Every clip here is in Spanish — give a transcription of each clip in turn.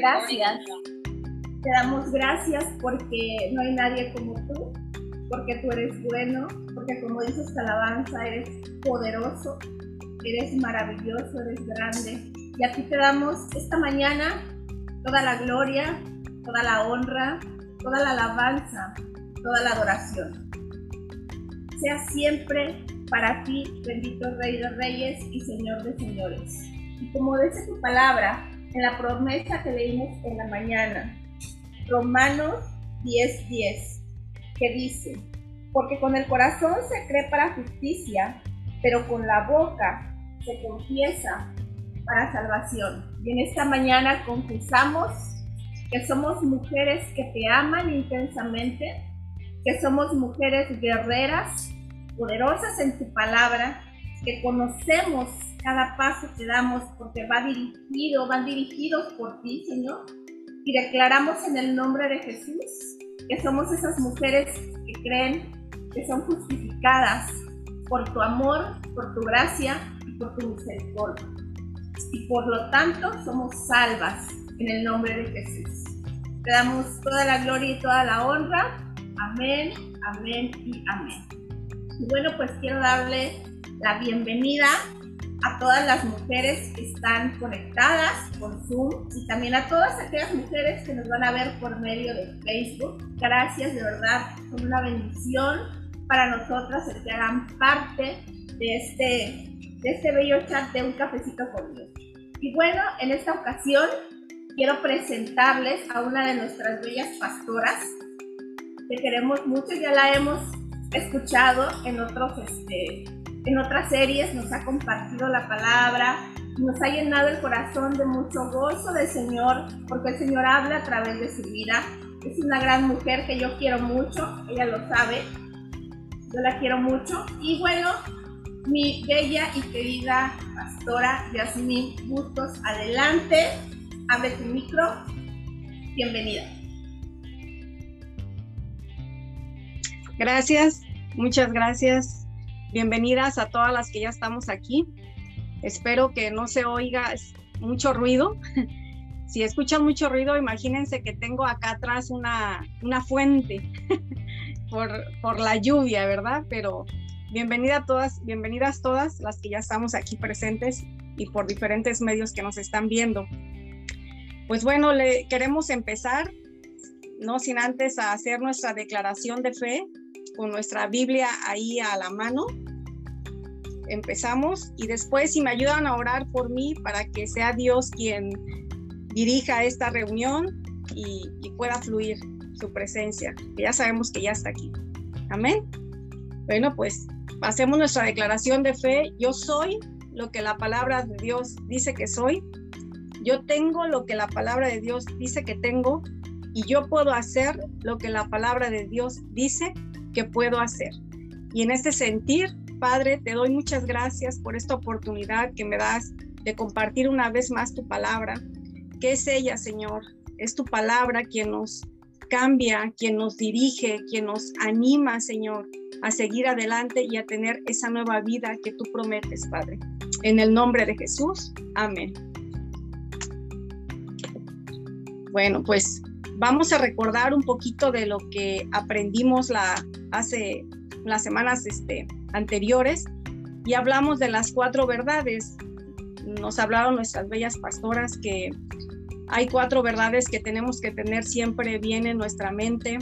Gracias. Te damos gracias porque no hay nadie como tú, porque tú eres bueno, porque como dices alabanza, eres poderoso, eres maravilloso, eres grande. Y a ti te damos esta mañana toda la gloria, toda la honra, toda la alabanza, toda la adoración. Sea siempre para ti, bendito Rey de Reyes y Señor de Señores. Y como dice tu palabra, en la promesa que leímos en la mañana, Romanos 10:10, 10, que dice, porque con el corazón se cree para justicia, pero con la boca se confiesa para salvación. Y en esta mañana confesamos que somos mujeres que te aman intensamente, que somos mujeres guerreras, poderosas en tu palabra, que conocemos cada paso que damos porque va dirigido, van dirigidos por ti, Señor. Y declaramos en el nombre de Jesús que somos esas mujeres que creen que son justificadas por tu amor, por tu gracia y por tu misericordia. Y por lo tanto somos salvas en el nombre de Jesús. Te damos toda la gloria y toda la honra. Amén, amén y amén. Y bueno, pues quiero darle la bienvenida a todas las mujeres que están conectadas con Zoom y también a todas aquellas mujeres que nos van a ver por medio de Facebook. Gracias, de verdad, son una bendición para nosotras el que hagan parte de este, de este bello chat de un cafecito con Dios. Y bueno, en esta ocasión quiero presentarles a una de nuestras bellas pastoras que queremos mucho, ya la hemos escuchado en otros este, en otras series nos ha compartido la palabra, nos ha llenado el corazón de mucho gozo del Señor, porque el Señor habla a través de su vida. Es una gran mujer que yo quiero mucho, ella lo sabe, yo la quiero mucho. Y bueno, mi bella y querida pastora Yasmin Bustos, adelante, abre tu micro, bienvenida. Gracias, muchas gracias Bienvenidas a todas las que ya estamos aquí. Espero que no se oiga mucho ruido. Si escuchan mucho ruido, imagínense que tengo acá atrás una, una fuente por, por la lluvia, ¿verdad? Pero bienvenida a todas, bienvenidas todas las que ya estamos aquí presentes y por diferentes medios que nos están viendo. Pues bueno, le queremos empezar, no sin antes hacer nuestra declaración de fe con nuestra Biblia ahí a la mano. Empezamos y después si me ayudan a orar por mí para que sea Dios quien dirija esta reunión y, pueda fluir su presencia, que ya sabemos que ya está aquí. Amén. Bueno, pues hacemos nuestra declaración de fe. Yo soy lo que la palabra de Dios dice que soy. Yo tengo lo que la palabra de Dios dice que tengo y yo puedo hacer lo que la palabra de Dios dice que puedo hacer. Y en este sentir, Padre, te doy muchas gracias por esta oportunidad que me das de compartir una vez más tu palabra, que es ella, Señor. Es tu palabra quien nos cambia, quien nos dirige, quien nos anima, Señor, a seguir adelante y a tener esa nueva vida que tú prometes, Padre. En el nombre de Jesús, amén. Bueno, pues vamos a recordar un poquito de lo que aprendimos la, hace las semanas este, anteriores y hablamos de las cuatro verdades. Nos hablaron nuestras bellas pastoras que hay cuatro verdades que tenemos que tener siempre bien en nuestra mente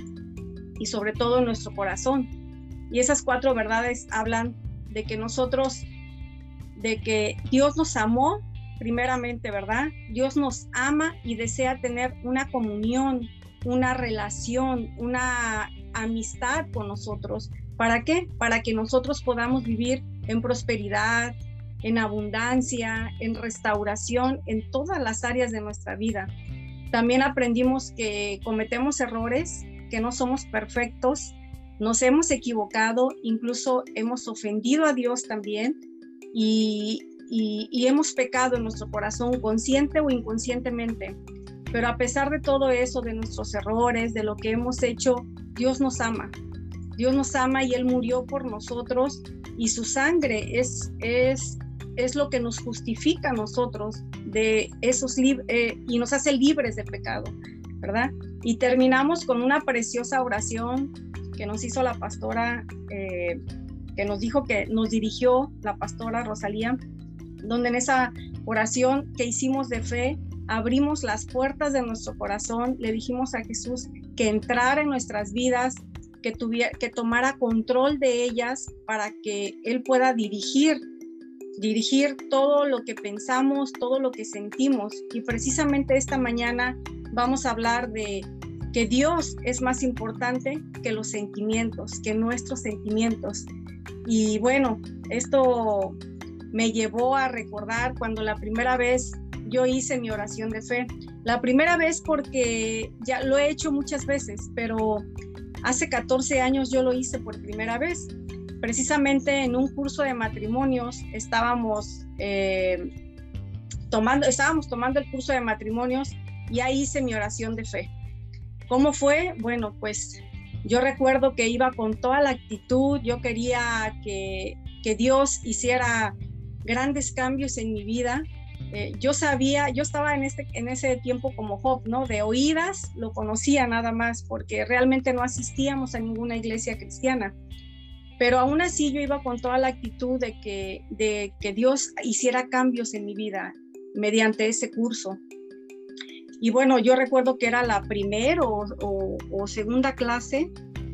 y sobre todo en nuestro corazón. Y esas cuatro verdades hablan de que nosotros, de que Dios nos amó primeramente, ¿verdad? Dios nos ama y desea tener una comunión, una relación, una amistad con nosotros. ¿Para qué? Para que nosotros podamos vivir en prosperidad, en abundancia, en restauración, en todas las áreas de nuestra vida. También aprendimos que cometemos errores, que no somos perfectos, nos hemos equivocado, incluso hemos ofendido a Dios también y, y, hemos pecado en nuestro corazón, consciente o inconscientemente. Pero a pesar de todo eso, de nuestros errores, de lo que hemos hecho, Dios nos ama. Dios nos ama y Él murió por nosotros y su sangre es, es es lo que nos justifica a nosotros de esos eh, y nos hace libres de pecado, ¿verdad? Y terminamos con una preciosa oración que nos hizo la pastora, eh, que nos dijo que nos dirigió la pastora Rosalía, donde en esa oración que hicimos de fe, abrimos las puertas de nuestro corazón, le dijimos a Jesús que entrara en nuestras vidas, que, tuviera, que tomara control de ellas para que Él pueda dirigir, dirigir todo lo que pensamos, todo lo que sentimos. Y precisamente esta mañana vamos a hablar de que Dios es más importante que los sentimientos, que nuestros sentimientos. Y bueno, esto me llevó a recordar cuando la primera vez yo hice mi oración de fe. La primera vez porque ya lo he hecho muchas veces, pero hace 14 años yo lo hice por primera vez. Precisamente en un curso de matrimonios estábamos eh, tomando, estábamos tomando el curso de matrimonios y ahí hice mi oración de fe. ¿Cómo fue? Bueno, pues yo recuerdo que iba con toda la actitud, yo quería que, que Dios hiciera grandes cambios en mi vida. Eh, yo sabía, yo estaba en, este, en ese tiempo como Job, ¿no? De oídas lo conocía nada más, porque realmente no asistíamos a ninguna iglesia cristiana. Pero aún así yo iba con toda la actitud de que Dios hiciera cambios en mi vida mediante ese curso. Y bueno, yo recuerdo que era la primera o, segunda clase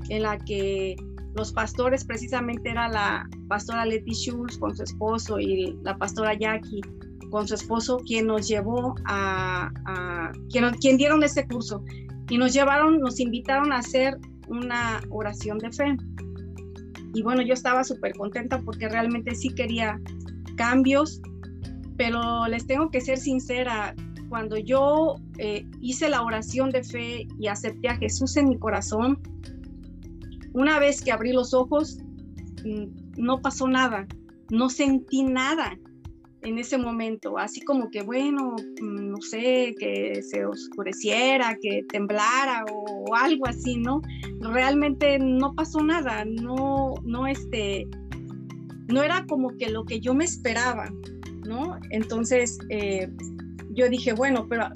en la que los pastores, precisamente era la pastora Letty Schultz con su esposo y la pastora Jackie con su esposo, quien nos llevó a, quien, dieron ese curso y nos llevaron, nos invitaron a hacer una oración de fe. Y bueno, yo estaba súper contenta porque realmente sí quería cambios, pero les tengo que ser sincera, cuando yo eh, hice la oración de fe y acepté a Jesús en mi corazón, una vez que abrí los ojos, mm, no pasó nada, no sentí nada en ese momento, así como que, bueno, mm, no sé, que se oscureciera, que temblara o algo así, ¿no? Realmente no pasó nada, no, no, este, no era como que lo que yo me esperaba, ¿no? Entonces, eh, yo dije, bueno, pero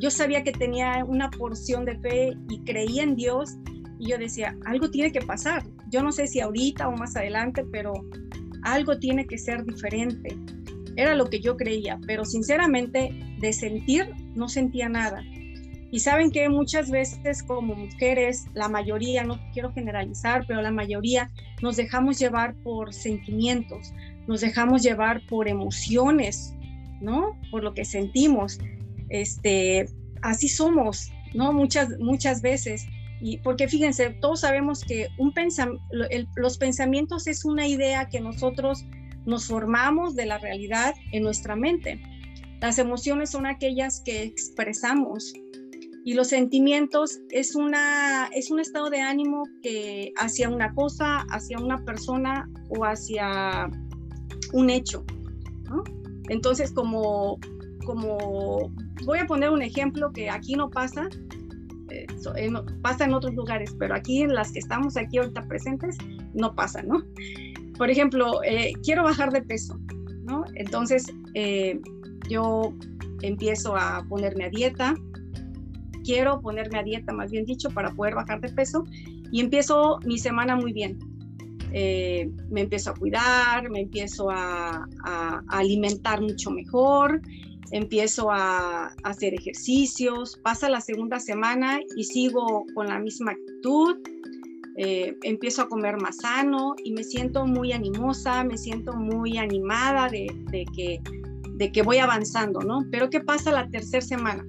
yo sabía que tenía una porción de fe y creía en Dios y yo decía, algo tiene que pasar. Yo no sé si ahorita o más adelante, pero algo tiene que ser diferente. Era lo que yo creía, pero sinceramente de sentir no sentía nada. Y saben que muchas veces como mujeres, la mayoría, no quiero generalizar, pero la mayoría nos dejamos llevar por sentimientos, nos dejamos llevar por emociones, ¿no? Por lo que sentimos. Este, así somos, ¿no? Muchas, muchas veces. Y porque fíjense, todos sabemos que los pensamientos es una idea que nosotros nos formamos de la realidad en nuestra mente. Las emociones son aquellas que expresamos y los sentimientos es, una, es un estado de ánimo que hacia una cosa, hacia una persona o hacia un hecho. Entonces, como, como voy a poner un ejemplo que aquí no pasa, eh, pasa en otros lugares, pero aquí en las que estamos aquí ahorita presentes, no pasa, ¿no? Por ejemplo, eh, quiero bajar de peso, ¿no? Entonces, eh, yo empiezo a ponerme a dieta, quiero ponerme a dieta, más bien dicho, para poder bajar de peso, y empiezo mi semana muy bien. Eh, me empiezo a cuidar, me empiezo a, alimentar mucho mejor, empiezo a, hacer ejercicios, pasa la segunda semana y sigo con la misma actitud, eh, empiezo a comer más sano y me siento muy animosa, me siento muy animada de, que, de que voy avanzando, ¿no? Pero ¿qué pasa la tercera semana?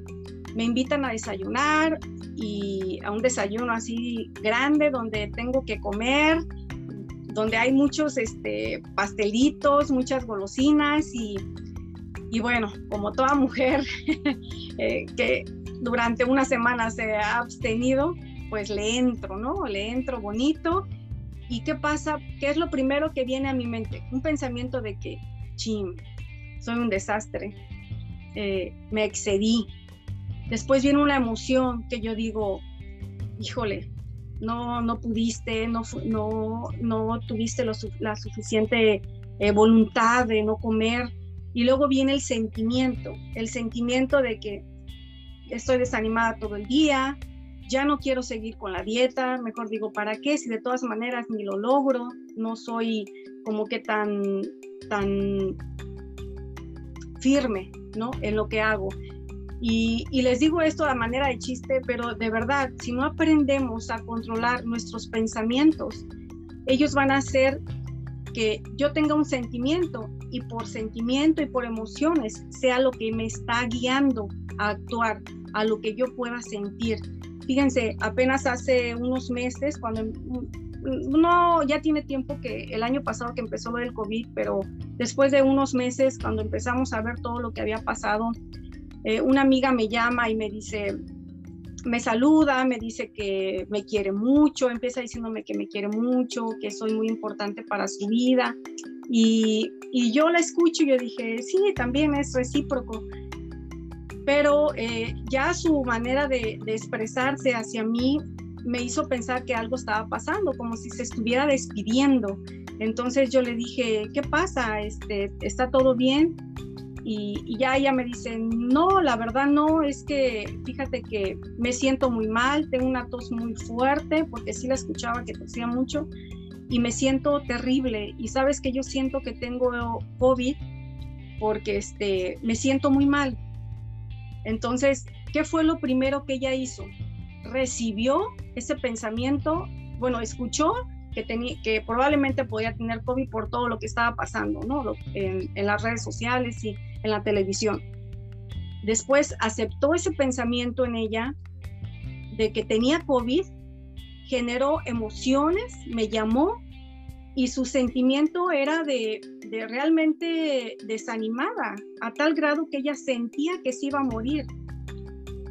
Me invitan a desayunar y a un desayuno así grande donde tengo que comer donde hay muchos este, pastelitos, muchas golosinas y, y bueno, como toda mujer eh, que durante una semana se ha abstenido, pues le entro, ¿no? Le entro bonito. ¿Y qué pasa? ¿Qué es lo primero que viene a mi mente? Un pensamiento de que, chim, soy un desastre, eh, me excedí. Después viene una emoción que yo digo, híjole, no, no pudiste, no, no, no tuviste la suficiente eh, voluntad de no comer. Y luego viene el sentimiento, el sentimiento de que estoy desanimada todo el día, ya no quiero seguir con la dieta, mejor digo, ¿para qué? Si de todas maneras ni lo logro, no soy como que tan, tan firme, ¿no? En lo que hago. Y, y, les digo esto a manera de chiste, pero de verdad, si no aprendemos a controlar nuestros pensamientos, ellos van a hacer que yo tenga un sentimiento y por sentimiento y por emociones sea lo que me está guiando a actuar, a lo que yo pueda sentir. Fíjense, apenas hace unos meses, cuando no, ya tiene tiempo que el año pasado que empezó lo del COVID, pero después de unos meses, cuando empezamos a ver todo lo que había pasado, eh, una amiga me llama y me dice, me saluda, me dice que me quiere mucho, empieza diciéndome que me quiere mucho, que soy muy importante para su vida. Y, yo la escucho y yo dije, sí, también es recíproco pero eh, ya su manera de, expresarse hacia mí me hizo pensar que algo estaba pasando, como si se estuviera despidiendo. Entonces yo le dije, ¿qué pasa? Este, ¿Está todo bien? Y, y, ya ella me dice, no, la verdad no, es que fíjate que me siento muy mal, tengo una tos muy fuerte, porque sí la escuchaba que tosía mucho, y me siento terrible. Y sabes que yo siento que tengo COVID porque este, me siento muy mal. Entonces, ¿qué fue lo primero que ella hizo? Recibió ese pensamiento, bueno, escuchó que, tenía, que probablemente podía tener COVID por todo lo que estaba pasando, ¿no? En, en las redes sociales y en la televisión. Después aceptó ese pensamiento en ella de que tenía COVID, generó emociones, me llamó y su sentimiento era de, realmente desanimada, a tal grado que ella sentía que se iba a morir.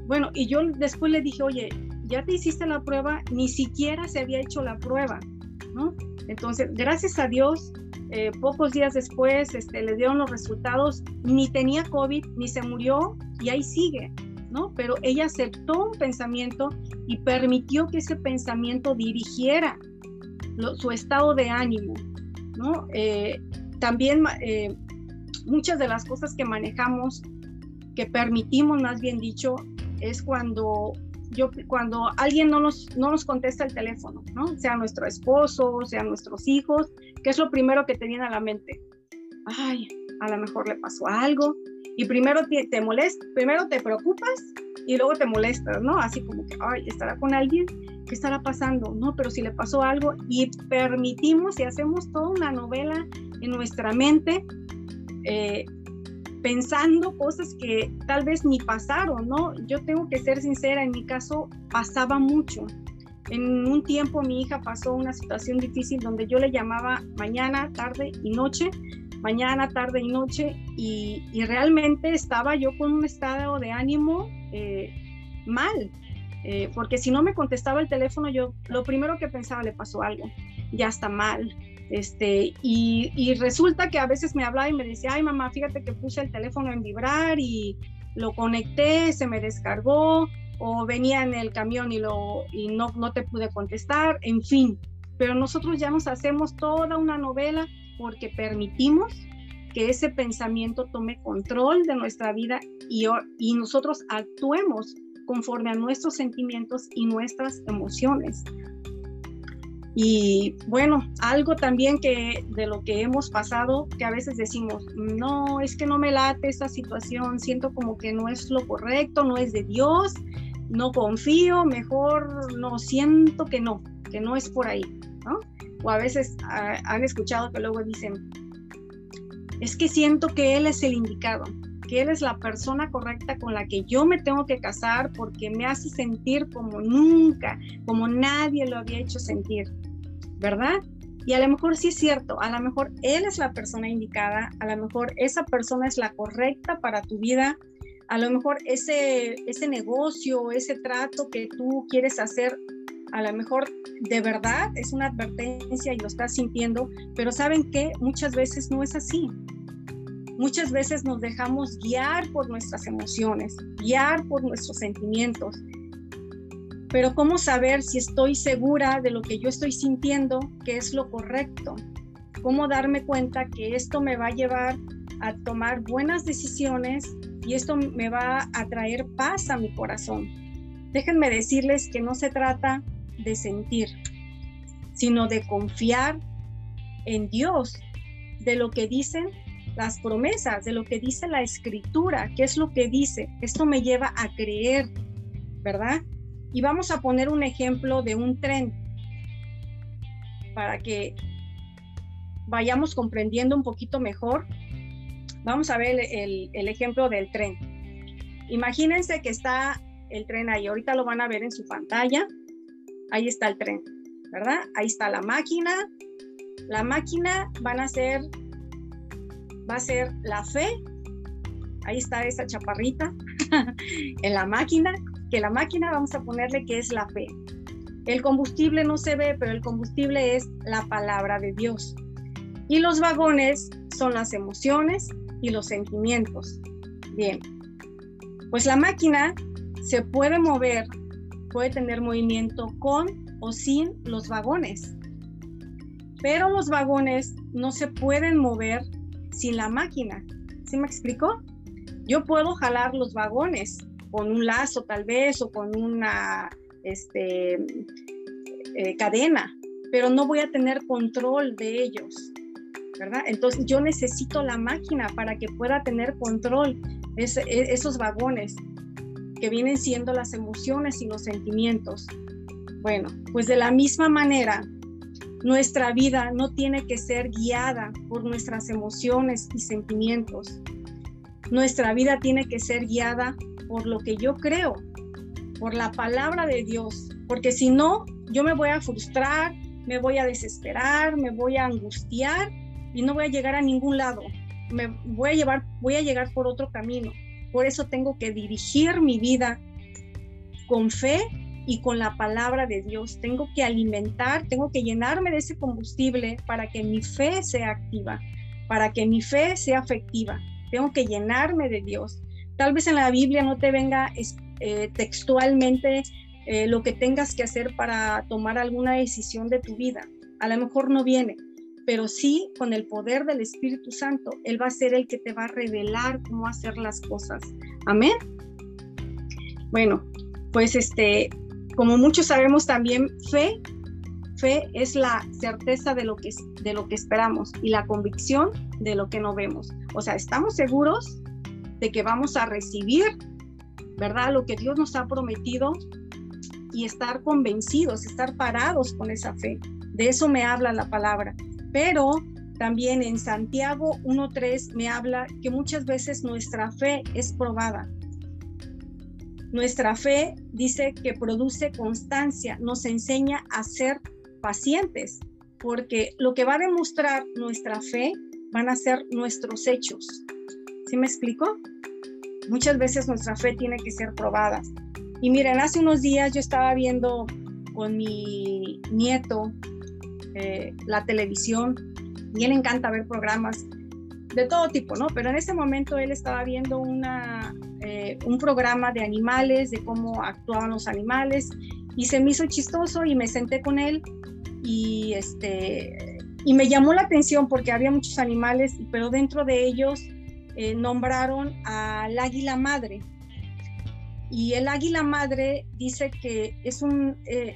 Bueno, y yo después le dije, oye, ya te hiciste la prueba, ni siquiera se había hecho la prueba, ¿no? Entonces, gracias a Dios, eh, pocos días después este, le dieron los resultados, ni tenía COVID, ni se murió, y ahí sigue, Pero ella aceptó un pensamiento y permitió que ese pensamiento dirigiera su estado de ánimo, ¿no? Eh, también eh, muchas de las cosas que manejamos, que permitimos, más bien dicho, es cuando yo, cuando alguien no nos, no nos contesta el teléfono, ¿no? Sea nuestro esposo, sea nuestros hijos, ¿qué es lo primero que te viene a la mente? Ay, a lo mejor le pasó algo. Y primero te, te primero te preocupas y luego te molestas, ¿no? Así como que, ay, estará con alguien ¿qué estará pasando? No, pero si le pasó algo y permitimos y hacemos toda una novela en nuestra mente, eh, pensando cosas que tal vez ni pasaron, ¿no? Yo tengo que ser sincera, en mi caso pasaba mucho. En un tiempo mi hija pasó una situación difícil donde yo le llamaba mañana, tarde y noche, mañana, tarde y noche, y, realmente estaba yo con un estado de ánimo eh, mal, eh, porque si no me contestaba el teléfono, yo lo primero que pensaba le pasó algo, ya está mal. Este, y, resulta que a veces me hablaba y me decía, ay mamá, fíjate que puse el teléfono en vibrar y lo conecté, se me descargó, o venía en el camión y, lo, y no, no te pude contestar, en fin. Pero nosotros ya nos hacemos toda una novela porque permitimos que ese pensamiento tome control de nuestra vida y, nosotros actuemos conforme a nuestros sentimientos y nuestras emociones. Y bueno, algo también que de lo que hemos pasado, que a veces decimos, no, es que no me late esta situación, siento como que no es lo correcto, no es de Dios, no confío, mejor no siento que no, que no es por ahí, ¿no? O a veces ah, han escuchado que luego dicen, es que siento que Él es el indicado, que Él es la persona correcta con la que yo me tengo que casar porque me hace sentir como nunca, como nadie lo había hecho sentir, ¿verdad? Y a lo mejor sí es cierto, a lo mejor Él es la persona indicada, a lo mejor esa persona es la correcta para tu vida, a lo mejor ese, ese negocio, ese trato que tú quieres hacer, a lo mejor de verdad es una advertencia y lo estás sintiendo, pero saben que muchas veces no es así. Muchas veces nos dejamos guiar por nuestras emociones, guiar por nuestros sentimientos. Pero ¿cómo saber si estoy segura de lo que yo estoy sintiendo que es lo correcto? cómo darme cuenta que esto me va a llevar a tomar buenas decisiones y esto me va a traer paz a mi corazón. Déjenme decirles que no se trata de sentir, sino de confiar en Dios, de lo que dicen las promesas, de lo que dice la escritura, qué es lo que dice. Esto me lleva a creer, ¿verdad? Y vamos a poner un ejemplo de un tren para que vayamos comprendiendo un poquito mejor. Vamos a ver el, ejemplo del tren. Imagínense que está el tren ahí, ahorita lo van a ver en su pantalla. Ahí está el tren, ¿verdad? Ahí está la máquina. La máquina van a ser, va a ser la fe. Ahí está esa chaparrita en la máquina que la máquina vamos a ponerle que es la fe. El combustible no se ve, pero el combustible es la palabra de Dios. Y los vagones son las emociones y los sentimientos. Bien, pues la máquina se puede mover, puede tener movimiento con o sin los vagones. Pero los vagones no se pueden mover sin la máquina. ¿Sí me explico? Yo puedo jalar los vagones, con un lazo tal vez o con una este, eh, cadena, pero no voy a tener control de ellos, ¿verdad? Entonces yo necesito la máquina para que pueda tener control de esos vagones que vienen siendo las emociones y los sentimientos. Bueno, pues de la misma manera, nuestra vida no tiene que ser guiada por nuestras emociones y sentimientos. Nuestra vida tiene que ser guiada por lo que yo creo, por la palabra de Dios, porque si no, yo me voy a frustrar, me voy a desesperar, me voy a angustiar y no voy a llegar a ningún lado. Me voy a llevar, voy a llegar por otro camino. Por eso tengo que dirigir mi vida con fe y con la palabra de Dios. Tengo que alimentar, tengo que llenarme de ese combustible para que mi fe sea activa, para que mi fe sea afectiva. Tengo que llenarme de Dios. Tal vez en la Biblia no te venga eh, textualmente eh, lo que tengas que hacer para tomar alguna decisión de tu vida. A lo mejor no viene, pero sí con el poder del Espíritu Santo, Él va a ser el que te va a revelar cómo hacer las cosas. Amén. Bueno, pues este, como muchos sabemos también, fe, fe es la certeza de lo que, de lo que esperamos y la convicción de lo que no vemos. O sea, estamos seguros de que vamos a recibir, ¿verdad? Lo que Dios nos ha prometido y estar convencidos, estar parados con esa fe. De eso me habla la palabra. Pero también en Santiago 1.3 me habla que muchas veces nuestra fe es probada. Nuestra fe dice que produce constancia, nos enseña a ser pacientes, porque lo que va a demostrar nuestra fe van a ser nuestros hechos. ¿Sí me explico? Muchas veces nuestra fe tiene que ser probada. Y miren, hace unos días yo estaba viendo con mi nieto eh, la televisión y él encanta ver programas de todo tipo, ¿no? Pero en ese momento él estaba viendo una, eh, un programa de animales, de cómo actuaban los animales y se me hizo chistoso y me senté con él y este y me llamó la atención porque había muchos animales, pero dentro de ellos eh, nombraron al águila madre. Y el águila madre dice que es un, eh,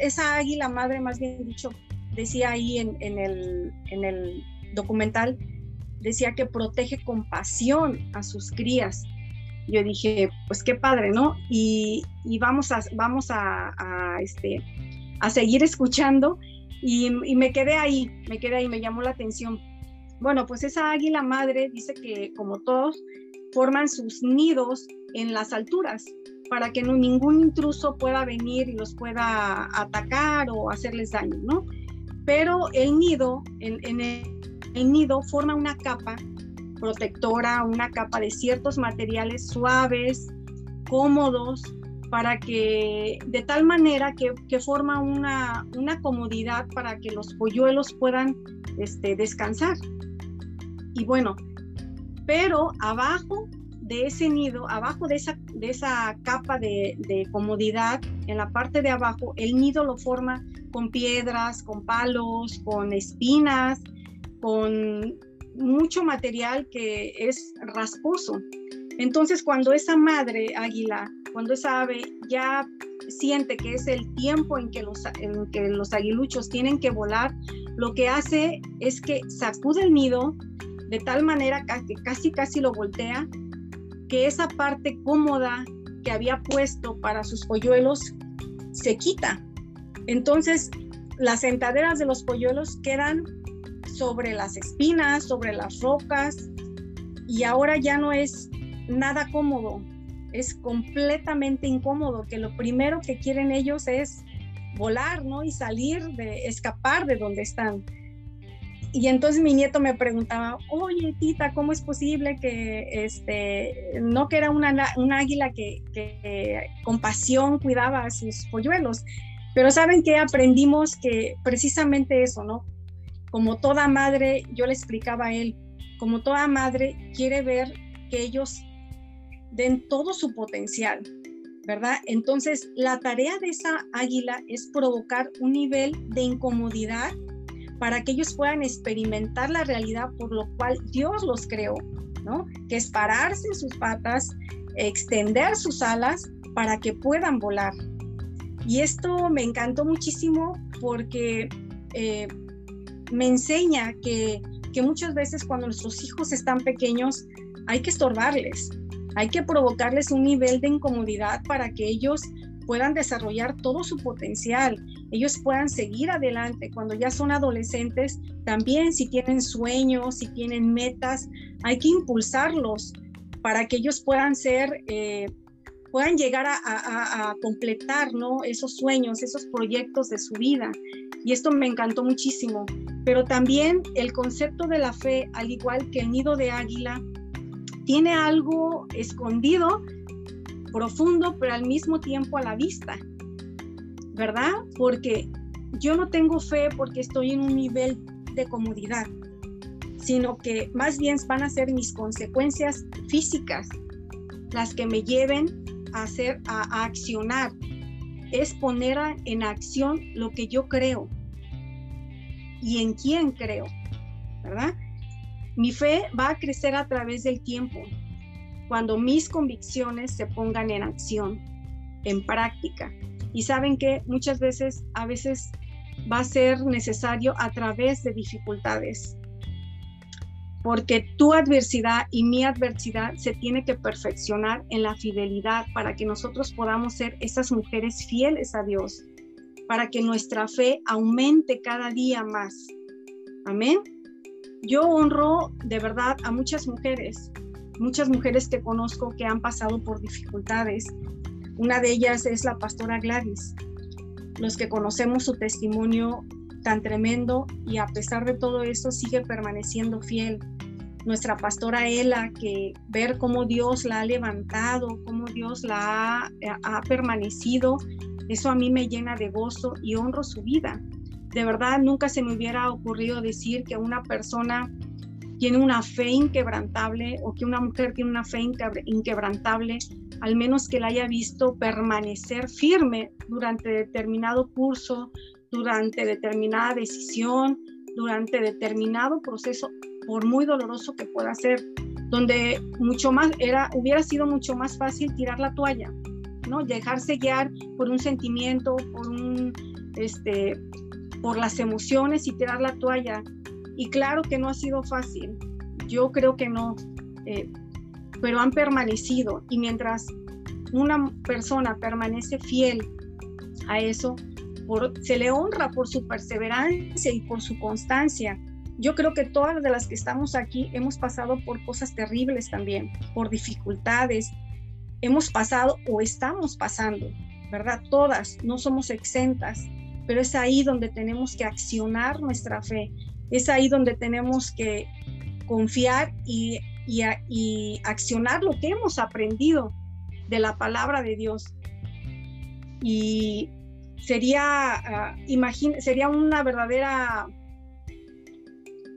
esa águila madre, más bien dicho, decía ahí en, el, el documental, decía que protege con pasión a sus crías. Yo dije, pues qué padre, ¿no? Y, vamos, a, vamos a, este, a seguir escuchando y, y, me quedé ahí, me quedé ahí, me llamó la atención bueno, pues esa águila madre dice que como todos forman sus nidos en las alturas para que no, ningún intruso pueda venir y los pueda atacar o hacerles daño, ¿no? Pero el nido, en, el, nido forma una capa protectora, una capa de ciertos materiales suaves, cómodos, para que de tal manera que, forma una, una, comodidad para que los polluelos puedan este, descansar. Y bueno, pero abajo de ese nido, abajo de esa, de esa capa de, comodidad, en la parte de abajo, el nido lo forma con piedras, con palos, con espinas, con mucho material que es rasposo. Entonces, cuando esa madre águila, cuando esa ave ya siente que es el tiempo en que los, en que los aguiluchos tienen que volar, lo que hace es que sacude el nido de tal manera que casi casi lo voltea, que esa parte cómoda que había puesto para sus polluelos se quita. Entonces, las sentaderas de los polluelos quedan sobre las espinas, sobre las rocas, y ahora ya no es nada cómodo, es completamente incómodo, que lo primero que quieren ellos es volar, ¿no? Y salir de, escapar de donde están. Y entonces mi nieto me preguntaba, oye, tita, ¿cómo es posible que, este, no que era una, un águila que, que con pasión cuidaba a sus polluelos? Pero saben que aprendimos que precisamente eso, ¿no? Como toda madre, yo le explicaba a él, como toda madre quiere ver que ellos den todo su potencial, ¿verdad? Entonces, la tarea de esa águila es provocar un nivel de incomodidad para que ellos puedan experimentar la realidad por lo cual Dios los creó, ¿no? Que es pararse en sus patas, extender sus alas para que puedan volar. Y esto me encantó muchísimo porque eh, me enseña que, que muchas veces cuando nuestros hijos están pequeños hay que estorbarles, hay que provocarles un nivel de incomodidad para que ellos puedan desarrollar todo su potencial, ellos puedan seguir adelante. Cuando ya son adolescentes, también si tienen sueños, si tienen metas, hay que impulsarlos para que ellos puedan ser, eh, puedan llegar a, completar ¿no? esos sueños, esos proyectos de su vida. Y esto me encantó muchísimo. Pero también el concepto de la fe, al igual que el nido de águila, tiene algo escondido, profundo, pero al mismo tiempo a la vista, ¿verdad? Porque yo no tengo fe porque estoy en un nivel de comodidad, sino que más bien van a ser mis consecuencias físicas las que me lleven a hacer, a, accionar. Es poner en acción lo que yo creo y en quién creo, ¿verdad? Mi fe va a crecer a través del tiempo, cuando mis convicciones se pongan en acción, en práctica. Y saben que muchas veces, a veces va a ser necesario a través de dificultades, porque tu adversidad y mi adversidad se tiene que perfeccionar en la fidelidad para que nosotros podamos ser esas mujeres fieles a Dios, para que nuestra fe aumente cada día más. Amén yo honro de verdad a muchas mujeres, muchas mujeres que conozco que han pasado por dificultades. Una de ellas es la pastora Gladys. Los que conocemos su testimonio tan tremendo y a pesar de todo eso sigue permaneciendo fiel. Nuestra pastora Ela, que ver cómo Dios la ha levantado, cómo Dios la ha, ha permanecido, eso a mí me llena de gozo y honro su vida. De verdad nunca se me hubiera ocurrido decir que una persona tiene una fe inquebrantable o que una mujer tiene una fe inquebrantable, al menos que la haya visto permanecer firme durante determinado curso, durante determinada decisión, durante determinado proceso, por muy doloroso que pueda ser, donde mucho más era, hubiera sido mucho más fácil tirar la toalla, ¿no? Dejarse guiar por un sentimiento, por un, este, por las emociones y tirar la toalla. Y claro que no ha sido fácil, yo creo que no, eh, pero han permanecido y mientras una persona permanece fiel a eso, por, se le honra por su perseverancia y por su constancia. Yo creo que todas de las que estamos aquí hemos pasado por cosas terribles también, por dificultades, hemos pasado o estamos pasando, ¿verdad? Todas, no somos exentas pero es ahí donde tenemos que accionar nuestra fe, es ahí donde tenemos que confiar y, y, accionar lo que hemos aprendido de la palabra de Dios. Y sería, uh, sería una verdadera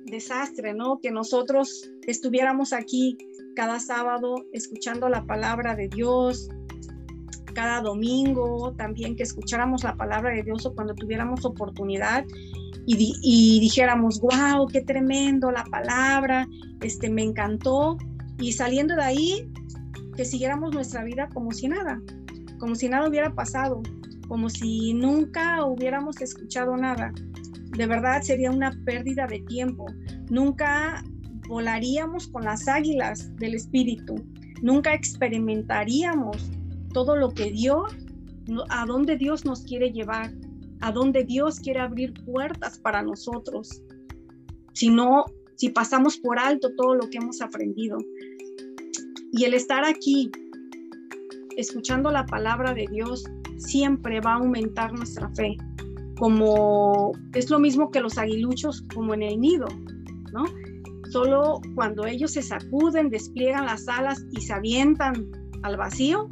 desastre, ¿no? Que nosotros estuviéramos aquí cada sábado escuchando la palabra de Dios, cada domingo, también que escucháramos la palabra de Dios o cuando tuviéramos oportunidad y, dijéramos, wow, qué tremendo la palabra, este, me encantó, y saliendo de ahí, que siguiéramos nuestra vida como si nada, como si nada hubiera pasado, como si nunca hubiéramos escuchado nada. De verdad sería una pérdida de tiempo. Nunca volaríamos con las águilas del Espíritu. Nunca experimentaríamos todo lo que Dios, a dónde Dios nos quiere llevar, a dónde Dios quiere abrir puertas para nosotros. Si no, si pasamos por alto todo lo que hemos aprendido. Y el estar aquí, escuchando la palabra de Dios, siempre va a aumentar nuestra fe. Como es lo mismo que los aguiluchos, como en el nido, ¿no? Solo cuando ellos se sacuden, despliegan las alas y se avientan al vacío,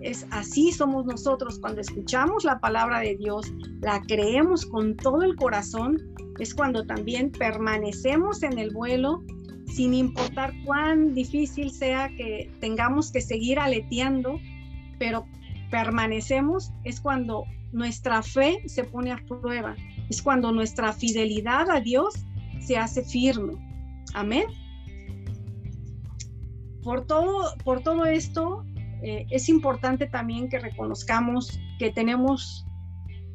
es así somos nosotros cuando escuchamos la palabra de Dios, la creemos con todo el corazón, es cuando también permanecemos en el vuelo sin importar cuán difícil sea que tengamos que seguir aleteando, pero permanecemos, es cuando nuestra fe se pone a prueba, es cuando nuestra fidelidad a Dios se hace firme. Amén. Por todo, por todo esto, eh, es importante también que reconozcamos que tenemos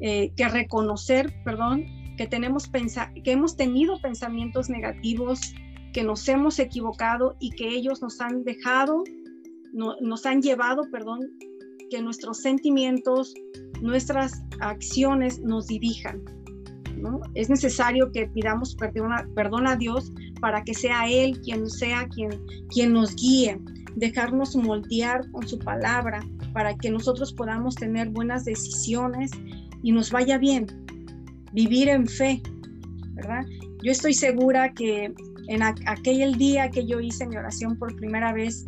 eh, que reconocer, perdón, que, tenemos que hemos tenido pensamientos negativos, que nos hemos equivocado y que ellos nos han dejado, nos han llevado, perdón, que nuestros sentimientos, nuestras acciones nos dirijan. Es necesario que pidamos perdón a, perdón a Dios para que sea Él quien sea quien, quien nos guíe, dejarnos moldear con su palabra para que nosotros podamos tener buenas decisiones y nos vaya bien, vivir en fe, ¿verdad? Yo estoy segura que en aquel día que yo hice mi oración por primera vez,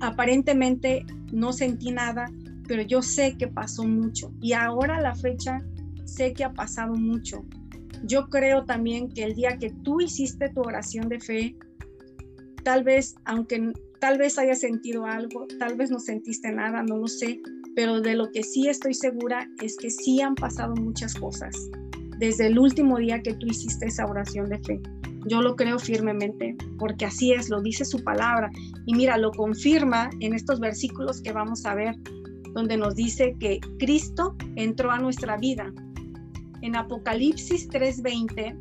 aparentemente no sentí nada, pero yo sé que pasó mucho y ahora la fecha sé que ha pasado mucho. Yo creo también que el día que tú hiciste tu oración de fe, tal vez, aunque tal vez hayas sentido algo, tal vez no sentiste nada, no lo sé, pero de lo que sí estoy segura es que sí han pasado muchas cosas desde el último día que tú hiciste esa oración de fe. Yo lo creo firmemente, porque así es, lo dice su palabra. Y mira, lo confirma en estos versículos que vamos a ver, donde nos dice que Cristo entró a nuestra vida. En Apocalipsis 3:20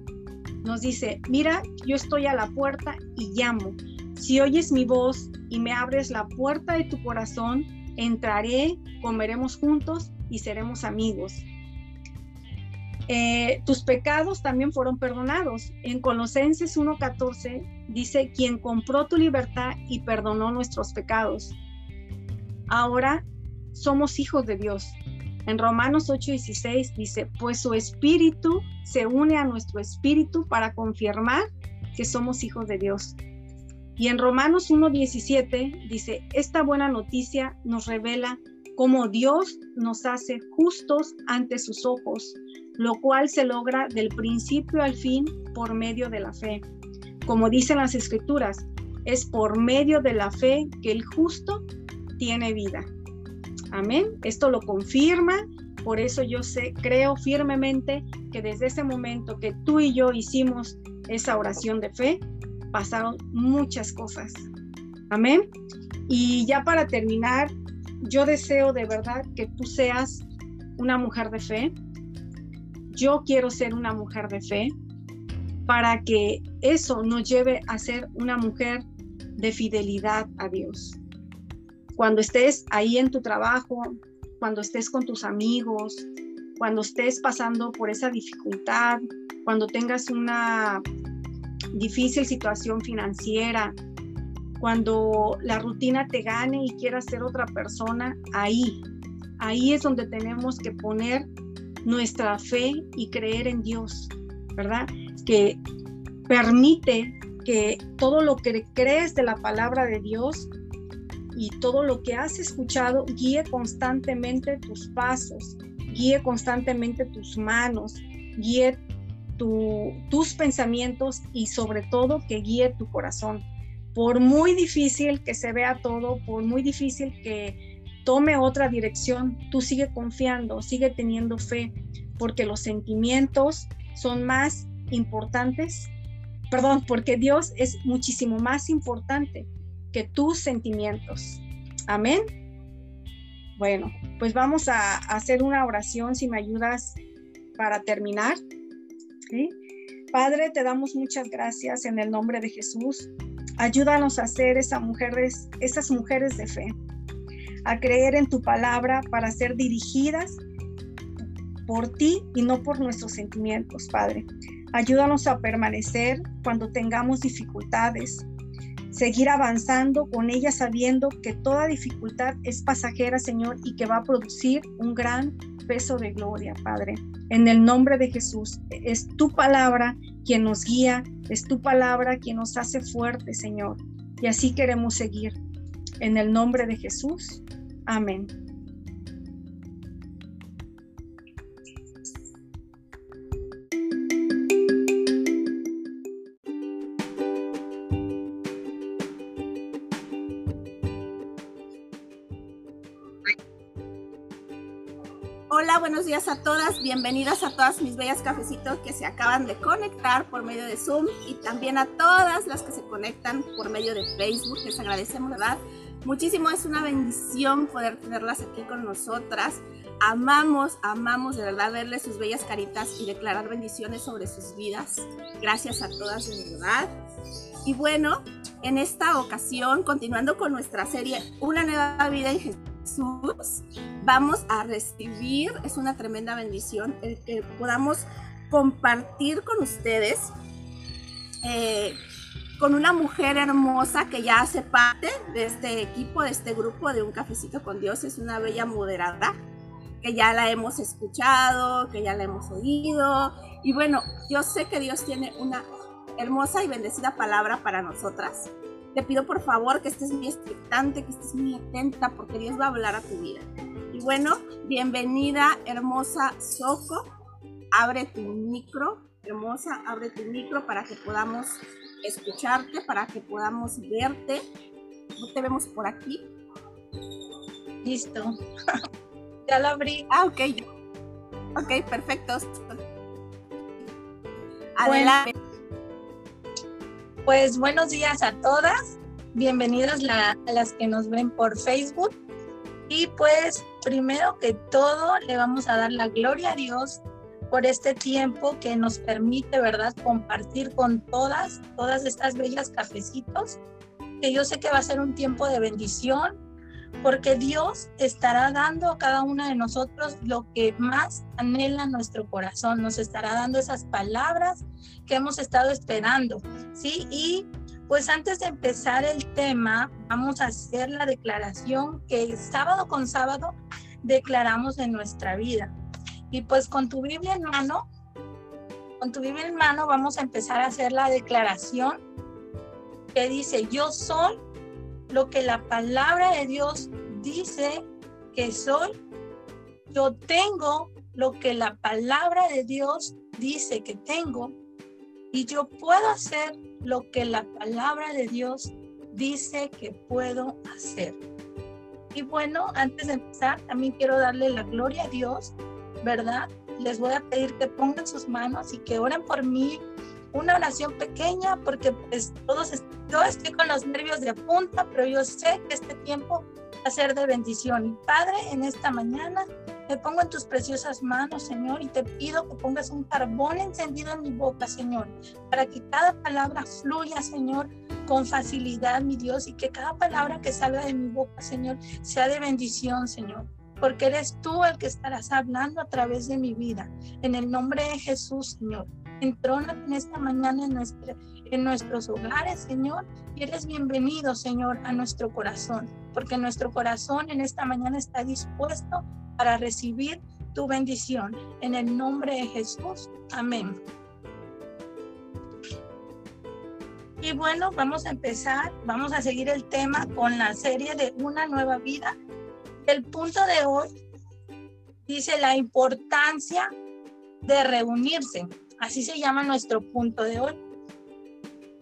nos dice, mira, yo estoy a la puerta y llamo. Si oyes mi voz y me abres la puerta de tu corazón, entraré, comeremos juntos y seremos amigos. Eh, tus pecados también fueron perdonados. En Colosenses 1.14 dice, quien compró tu libertad y perdonó nuestros pecados. Ahora somos hijos de Dios. En Romanos 8.16 dice, pues su espíritu se une a nuestro espíritu para confirmar que somos hijos de Dios. Y en Romanos 1.17 dice, esta buena noticia nos revela cómo Dios nos hace justos ante sus ojos lo cual se logra del principio al fin por medio de la fe. Como dicen las escrituras, es por medio de la fe que el justo tiene vida. Amén. Esto lo confirma, por eso yo sé, creo firmemente que desde ese momento que tú y yo hicimos esa oración de fe, pasaron muchas cosas. Amén. Y ya para terminar, yo deseo de verdad que tú seas una mujer de fe, yo quiero ser una mujer de fe, para que eso nos lleve a ser una mujer de fidelidad a Dios. Cuando estés ahí en tu trabajo, cuando estés con tus amigos, cuando estés pasando por esa dificultad, cuando tengas una difícil situación financiera, cuando la rutina te gane y quieras ser otra persona, ahí, ahí es donde tenemos que poner nuestra fe y creer en Dios, ¿verdad? Que permite que todo lo que crees de la palabra de Dios y todo lo que has escuchado guíe constantemente tus pasos, guíe constantemente tus manos, guíe tus pensamientos y sobre todo que guíe tu corazón. Por muy difícil que se vea todo, por muy difícil que tome otra dirección, tú sigue confiando, sigue teniendo fe, porque los sentimientos son más importantes, perdón, porque Dios es muchísimo más importante que tus sentimientos. Amén. Bueno, pues vamos a hacer una oración si me ayudas para terminar. Padre, te damos muchas gracias en el nombre de Jesús. Ayúdanos a ser esa mujeres, esas mujeres de fe, a creer en tu palabra para ser dirigidas por ti y no por nuestros sentimientos, Padre. Ayúdanos a permanecer cuando tengamos dificultades, seguir avanzando con ella sabiendo que toda dificultad es pasajera, Señor, y que va a producir un gran peso de gloria, Padre. En el nombre de Jesús, es tu palabra quien nos guía, es tu palabra quien nos hace fuerte, Señor. Y así queremos seguir. En el nombre de Jesús. Amén. Buenos días a todas. Bienvenidas a todas mis bellas cafecitos que se acaban de conectar por medio de Zoom y también a todas las que se conectan por medio de Facebook. Les agradecemos, ¿verdad? Muchísimo, es una bendición poder tenerlas aquí con nosotras. Amamos, amamos de verdad verles sus bellas caritas y declarar bendiciones sobre sus vidas. Gracias a todas de verdad. Y bueno, en esta ocasión, continuando con nuestra serie Una nueva vida en Jesús Jesús, vamos a recibir, es una tremenda bendición el que podamos compartir con ustedes, eh, con una mujer hermosa que ya hace parte de este equipo, de este grupo de Un Cafecito con Dios, es una bella moderada, que ya la hemos escuchado, que ya la hemos oído, y bueno, yo sé que Dios tiene una hermosa y bendecida palabra para nosotras te pido por favor que estés muy expectante, que estés muy atenta, porque Dios va a hablar a tu vida. Y bueno, bienvenida, hermosa Soco. Abre tu micro, hermosa, abre tu micro para que podamos escucharte, para que podamos verte. No te vemos por aquí. Listo. ya lo abrí. Ah, ok. Ok, perfecto. Adelante. Pues buenos días a todas, bienvenidas a las que nos ven por Facebook. Y pues primero que todo le vamos a dar la gloria a Dios por este tiempo que nos permite, ¿verdad?, compartir con todas, todas estas bellas cafecitos, que yo sé que va a ser un tiempo de bendición, porque Dios estará dando a cada una de nosotros lo que más anhela nuestro corazón, nos estará dando esas palabras que hemos estado esperando, ¿sí? Y pues antes de empezar el tema, vamos a hacer la declaración que sábado con sábado declaramos en nuestra vida. Y pues con tu Biblia en mano, con tu Biblia en mano vamos a empezar a hacer la declaración que dice, yo soy lo que la palabra de Dios dice que soy. Yo tengo lo que la palabra de Dios dice que tengo. Y yo puedo hacer lo que la palabra de Dios dice que puedo hacer. Y bueno, antes de empezar, también quiero darle la gloria a Dios, ¿verdad? Les voy a pedir que pongan sus manos y que oren por mí una oración pequeña porque pues todos, yo estoy con los nervios de punta, pero yo sé que este tiempo va a ser de bendición. Y Padre, en esta mañana me pongo en tus preciosas manos, Señor, y te pido que pongas un carbón encendido en mi boca, Señor, para que cada palabra fluya, Señor, con facilidad, mi Dios, y que cada palabra que salga de mi boca, Señor, sea de bendición, Señor porque eres tú el que estarás hablando a través de mi vida. En el nombre de Jesús, Señor entrona en esta mañana en, en nuestros hogares, Señor, y eres bienvenido, Señor, a nuestro corazón, porque nuestro corazón en esta mañana está dispuesto para recibir tu bendición. En el nombre de Jesús, amén. Y bueno, vamos a empezar, vamos a seguir el tema con la serie de Una nueva vida. El punto de hoy dice la importancia de reunirse. Así se llama nuestro punto de hoy.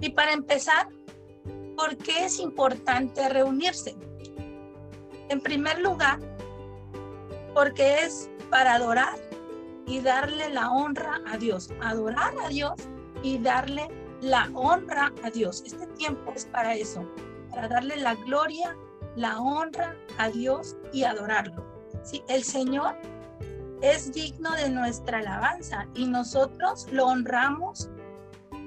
Y para empezar, ¿por qué es importante reunirse? En primer lugar, porque es para adorar y darle la honra a Dios, adorar a Dios y darle la honra a Dios. Este tiempo es para eso, para darle la gloria, la honra a Dios y adorarlo. ¿Sí? El Señor es digno de nuestra alabanza y nosotros lo honramos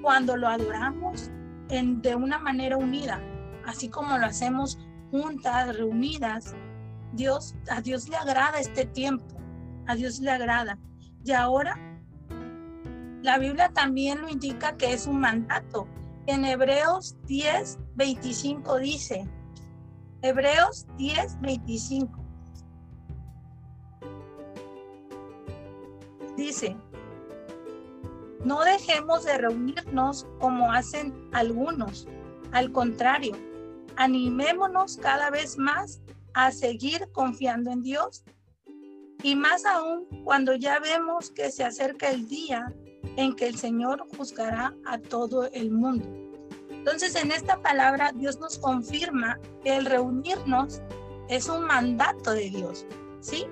cuando lo adoramos en, de una manera unida, así como lo hacemos juntas, reunidas. Dios, a Dios le agrada este tiempo, a Dios le agrada. Y ahora, la Biblia también lo indica que es un mandato. En Hebreos 10, 25 dice, Hebreos 10, 25. Dice, no dejemos de reunirnos como hacen algunos. Al contrario, animémonos cada vez más a seguir confiando en Dios. Y más aún cuando ya vemos que se acerca el día en que el Señor juzgará a todo el mundo. Entonces en esta palabra Dios nos confirma que el reunirnos es un mandato de Dios, ¿sí?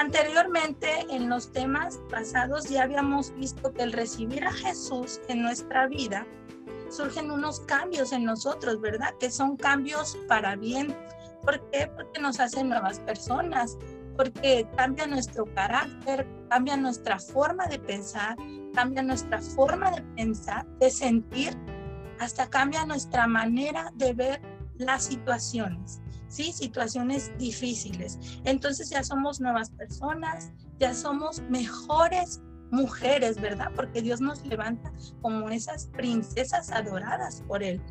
Anteriormente, en los temas pasados, ya habíamos visto que el recibir a Jesús en nuestra vida, surgen unos cambios en nosotros, ¿verdad? Que son cambios para bien. ¿Por qué? Porque nos hacen nuevas personas, porque cambia nuestro carácter, cambia nuestra forma de pensar, cambia nuestra forma de pensar, de sentir, hasta cambia nuestra manera de ver las situaciones. ¿Sí? Situaciones difíciles. Entonces ya somos nuevas personas, ya somos mejores mujeres, ¿verdad? Porque Dios nos levanta como esas princesas adoradas por Él.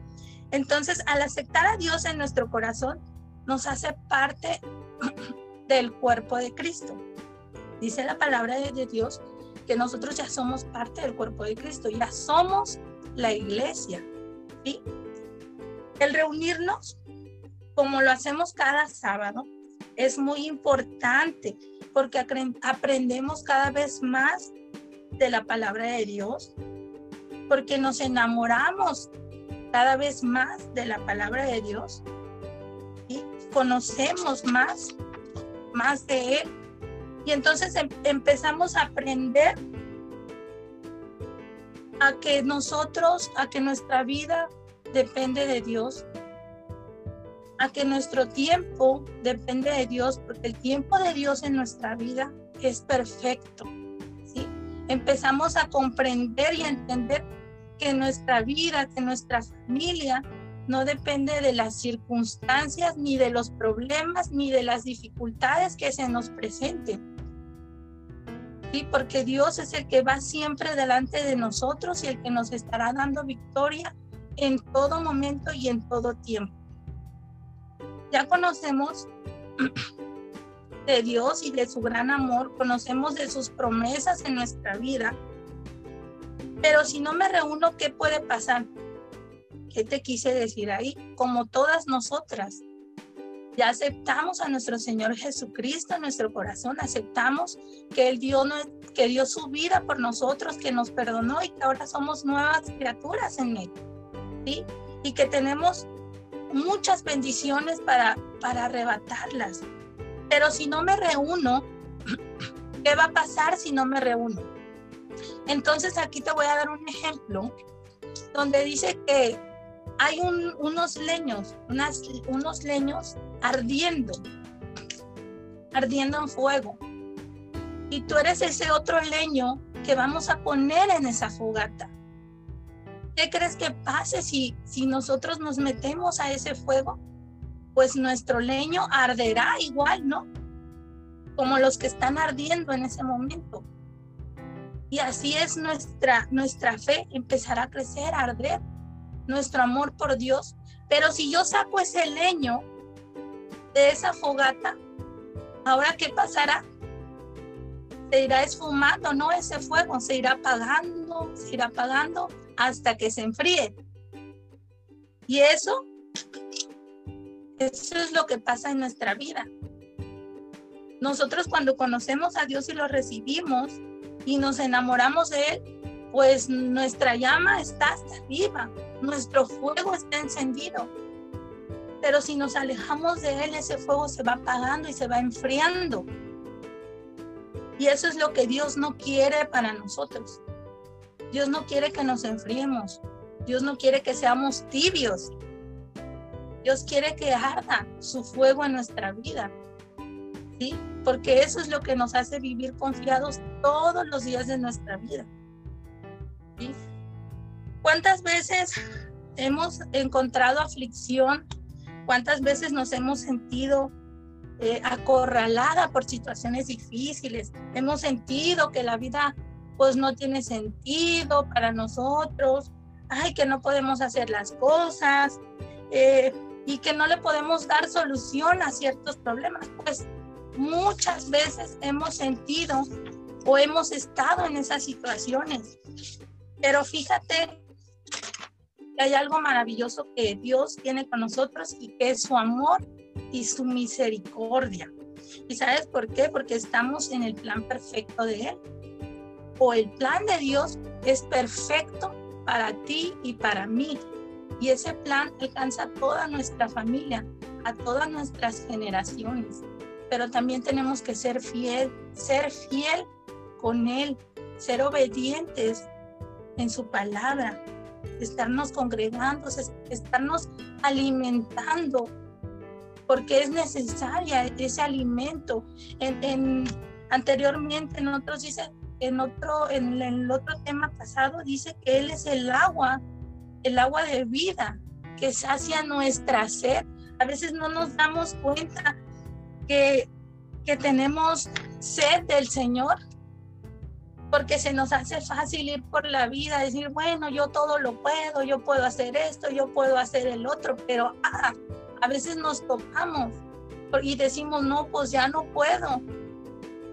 Entonces, al aceptar a Dios en nuestro corazón, nos hace parte del cuerpo de Cristo. Dice la palabra de Dios que nosotros ya somos parte del cuerpo de Cristo, ya somos la iglesia. ¿sí? El reunirnos como lo hacemos cada sábado, es muy importante porque aprendemos cada vez más de la palabra de Dios, porque nos enamoramos cada vez más de la palabra de Dios y conocemos más, más de Él. Y entonces em empezamos a aprender a que nosotros, a que nuestra vida depende de Dios, a que nuestro tiempo depende de Dios, porque el tiempo de Dios en nuestra vida es perfecto. ¿sí? Empezamos a comprender y a entender que nuestra vida, que nuestra familia no depende de las circunstancias, ni de los problemas, ni de las dificultades que se nos presenten. ¿Sí? Porque Dios es el que va siempre delante de nosotros y el que nos estará dando victoria en todo momento y en todo tiempo ya conocemos de Dios y de su gran amor, conocemos de sus promesas en nuestra vida, pero si no me reúno, ¿qué puede pasar? ¿Qué te quise decir ahí? Como todas nosotras, ya aceptamos a nuestro Señor Jesucristo en nuestro corazón, aceptamos que Él dio, que dio su vida por nosotros, que nos perdonó y que ahora somos nuevas criaturas en Él. ¿sí? Y que tenemos muchas bendiciones para, para arrebatarlas. Pero si no me reúno, ¿qué va a pasar si no me reúno? Entonces aquí te voy a dar un ejemplo donde dice que hay unos leños, unas, unos leños ardiendo, ardiendo en fuego. Y tú eres ese otro leño que vamos a poner en esa fogata. ¿Qué crees que pase si, si nosotros nos metemos a ese fuego? Pues nuestro leño arderá igual, ¿no? Como los que están ardiendo en ese momento. Y así es nuestra, nuestra fe, empezará a crecer, a arder, nuestro amor por Dios. Pero si yo saco ese leño de esa fogata, ahora ¿qué pasará? Se irá esfumando, ¿no? Ese fuego se irá apagando, se irá apagando hasta que se enfríe. Y eso, eso es lo que pasa en nuestra vida. Nosotros cuando conocemos a Dios y lo recibimos y nos enamoramos de Él, pues nuestra llama está viva, nuestro fuego está encendido. Pero si nos alejamos de Él, ese fuego se va apagando y se va enfriando. Y eso es lo que Dios no quiere para nosotros. Dios no quiere que nos enfriemos. Dios no quiere que seamos tibios. Dios quiere que arda su fuego en nuestra vida. ¿Sí? Porque eso es lo que nos hace vivir confiados todos los días de nuestra vida. ¿Cuántas veces hemos encontrado aflicción? ¿Cuántas veces nos hemos sentido eh, acorralada por situaciones difíciles? Hemos sentido que la vida pues no tiene sentido para nosotros, ay, que no podemos hacer las cosas eh, y que no le podemos dar solución a ciertos problemas. Pues muchas veces hemos sentido o hemos estado en esas situaciones. Pero fíjate que hay algo maravilloso que Dios tiene con nosotros y que es su amor y su misericordia. ¿Y sabes por qué? Porque estamos en el plan perfecto de Él. O el plan de Dios es perfecto para ti y para mí. Y ese plan alcanza a toda nuestra familia, a todas nuestras generaciones. Pero también tenemos que ser fiel, ser fiel con Él, ser obedientes en su palabra, estarnos congregando, estarnos alimentando, porque es necesaria ese alimento. En, anteriormente en otros en otro, en el otro tema pasado dice que Él es el agua, el agua de vida que sacia nuestra sed. A veces no nos damos cuenta que, que tenemos sed del Señor porque se nos hace fácil ir por la vida, decir, bueno, yo todo lo puedo, yo puedo hacer esto, yo puedo hacer el otro, pero ah, a veces nos topamos y decimos, no, pues ya no puedo.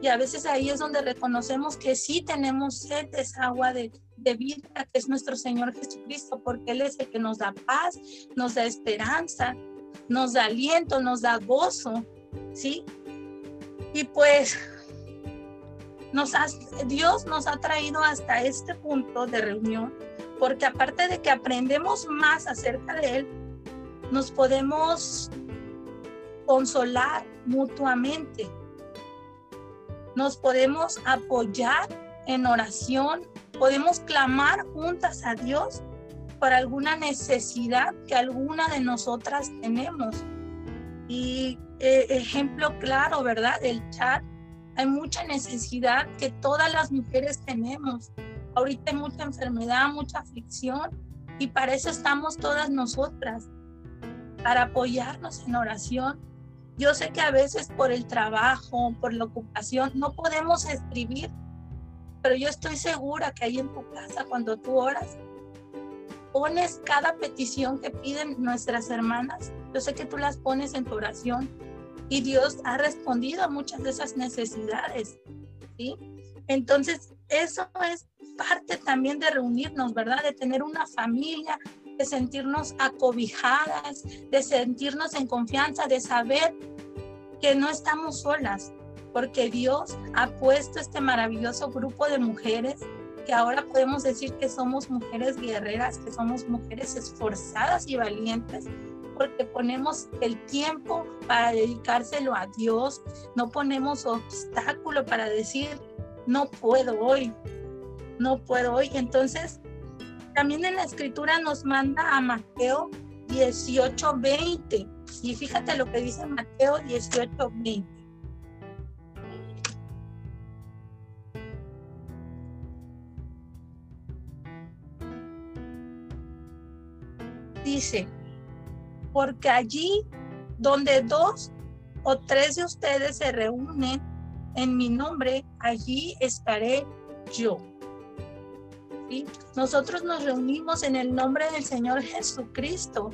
Y a veces ahí es donde reconocemos que sí tenemos sed de esa agua de, de vida, que es nuestro Señor Jesucristo, porque Él es el que nos da paz, nos da esperanza, nos da aliento, nos da gozo, ¿sí? Y pues nos Dios nos ha traído hasta este punto de reunión, porque aparte de que aprendemos más acerca de Él, nos podemos consolar mutuamente, nos podemos apoyar en oración, podemos clamar juntas a Dios por alguna necesidad que alguna de nosotras tenemos. Y eh, ejemplo claro, ¿verdad? El chat hay mucha necesidad que todas las mujeres tenemos. Ahorita hay mucha enfermedad, mucha aflicción y para eso estamos todas nosotras, para apoyarnos en oración. Yo sé que a veces por el trabajo, por la ocupación, no podemos escribir, pero yo estoy segura que ahí en tu casa, cuando tú oras, pones cada petición que piden nuestras hermanas. Yo sé que tú las pones en tu oración y Dios ha respondido a muchas de esas necesidades, ¿sí? Entonces, eso es parte también de reunirnos, ¿verdad? De tener una familia, de sentirnos acobijadas, de sentirnos en confianza, de saber que no estamos solas, porque Dios ha puesto este maravilloso grupo de mujeres que ahora podemos decir que somos mujeres guerreras, que somos mujeres esforzadas y valientes, porque ponemos el tiempo para dedicárselo a Dios, no ponemos obstáculo para decir, no puedo hoy, no puedo hoy. Entonces, también en la escritura nos manda a Mateo 18, 20. Y fíjate lo que dice Mateo 18, 20. Dice, porque allí donde dos o tres de ustedes se reúnen en mi nombre, allí estaré yo. Nosotros nos reunimos en el nombre del Señor Jesucristo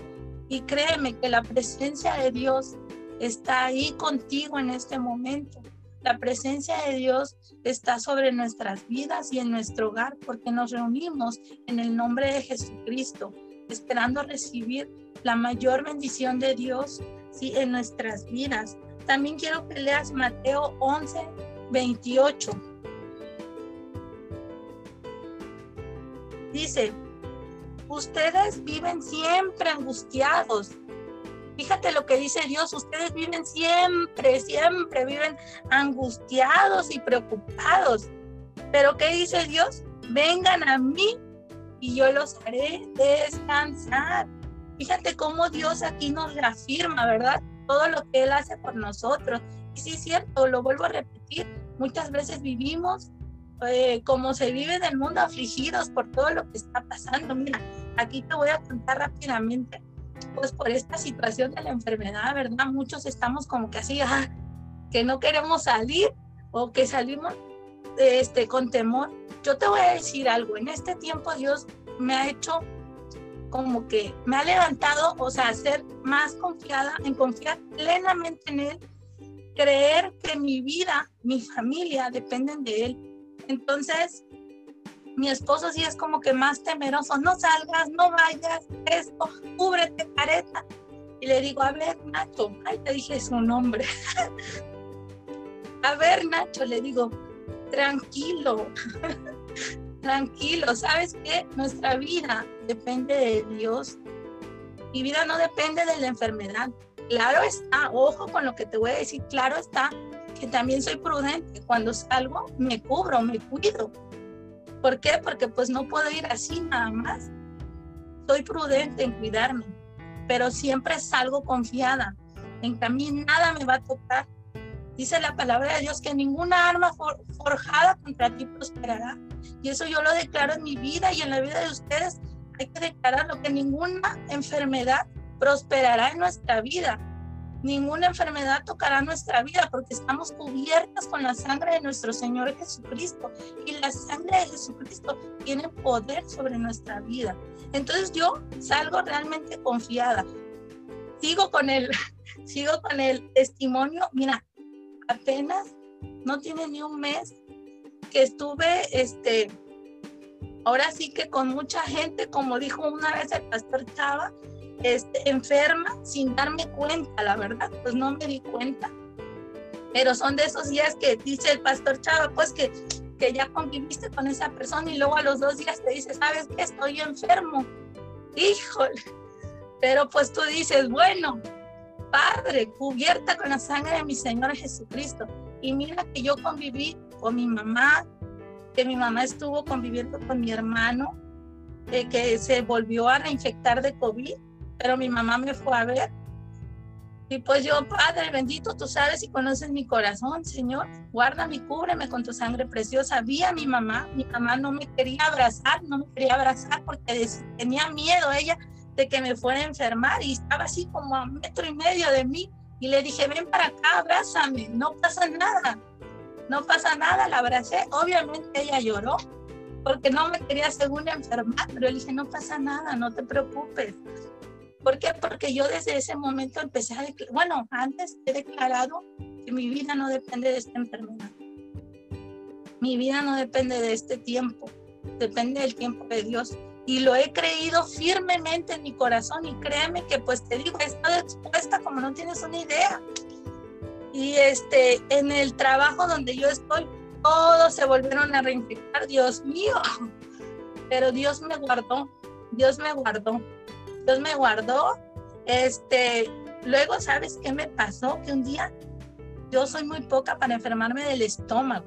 y créeme que la presencia de Dios está ahí contigo en este momento. La presencia de Dios está sobre nuestras vidas y en nuestro hogar porque nos reunimos en el nombre de Jesucristo, esperando recibir la mayor bendición de Dios ¿sí? en nuestras vidas. También quiero que leas Mateo 11, 28. Dice, ustedes viven siempre angustiados Fíjate lo que dice Dios, ustedes viven siempre, siempre, viven angustiados y preocupados. Pero ¿qué dice Dios? Vengan a mí y yo los haré descansar. Fíjate cómo Dios aquí nos reafirma, ¿verdad? Todo lo que Él hace por nosotros. Y sí es cierto, lo vuelvo a repetir, muchas veces vivimos eh, como se vive en el mundo afligidos por todo lo que está pasando. Mira, aquí te voy a contar rápidamente pues por esta situación de la enfermedad, ¿verdad? Muchos estamos como que así, ah, que no queremos salir o que salimos este, con temor. Yo te voy a decir algo, en este tiempo Dios me ha hecho como que me ha levantado, o sea, ser más confiada, en confiar plenamente en Él, creer que mi vida, mi familia dependen de Él. Entonces, mi esposo sí es como que más temeroso, no salgas, no vayas, esto, cúbrete, careta. Y le digo, a ver, Nacho, ay, te dije su nombre. a ver, Nacho, le digo, tranquilo, tranquilo, ¿sabes qué? Nuestra vida depende de Dios. Mi vida no depende de la enfermedad. Claro está, ojo con lo que te voy a decir, claro está que también soy prudente. Cuando salgo, me cubro, me cuido ¿Por qué? Porque pues no puedo ir así nada más. Soy prudente en cuidarme, pero siempre salgo confiada en que a mí nada me va a tocar. Dice la palabra de Dios que ninguna arma forjada contra ti prosperará. Y eso yo lo declaro en mi vida y en la vida de ustedes. Hay que declararlo, que ninguna enfermedad prosperará en nuestra vida ninguna enfermedad tocará nuestra vida porque estamos cubiertas con la sangre de nuestro Señor Jesucristo y la sangre de Jesucristo tiene poder sobre nuestra vida. Entonces yo salgo realmente confiada. Sigo con el, sigo con el testimonio. Mira, apenas no tiene ni un mes que estuve, este, ahora sí que con mucha gente, como dijo una vez el pastor Chava, este, enferma sin darme cuenta, la verdad, pues no me di cuenta. Pero son de esos días que dice el pastor Chava, pues que, que ya conviviste con esa persona y luego a los dos días te dice, ¿sabes qué? Estoy enfermo. Híjole. Pero pues tú dices, bueno, Padre, cubierta con la sangre de mi Señor Jesucristo. Y mira que yo conviví con mi mamá, que mi mamá estuvo conviviendo con mi hermano, eh, que se volvió a reinfectar de COVID pero mi mamá me fue a ver. Y pues yo, Padre bendito, tú sabes y conoces mi corazón, Señor. Guárdame y cúbreme con tu sangre preciosa. Vi a mi mamá, mi mamá no me quería abrazar, no me quería abrazar porque tenía miedo ella de que me fuera a enfermar y estaba así como a metro y medio de mí. Y le dije, ven para acá, abrázame, no pasa nada, no pasa nada, la abracé. Obviamente ella lloró porque no me quería según enfermar, pero le dije, no pasa nada, no te preocupes. ¿Por qué? Porque yo desde ese momento empecé a declarar, bueno, antes he declarado que mi vida no depende de esta enfermedad. Mi vida no depende de este tiempo, depende del tiempo de Dios. Y lo he creído firmemente en mi corazón y créeme que pues te digo, he estado expuesta como no tienes una idea. Y este, en el trabajo donde yo estoy, todos se volvieron a reinfectar, Dios mío. Pero Dios me guardó, Dios me guardó. Dios me guardó. Este, luego, ¿sabes qué me pasó? Que un día yo soy muy poca para enfermarme del estómago.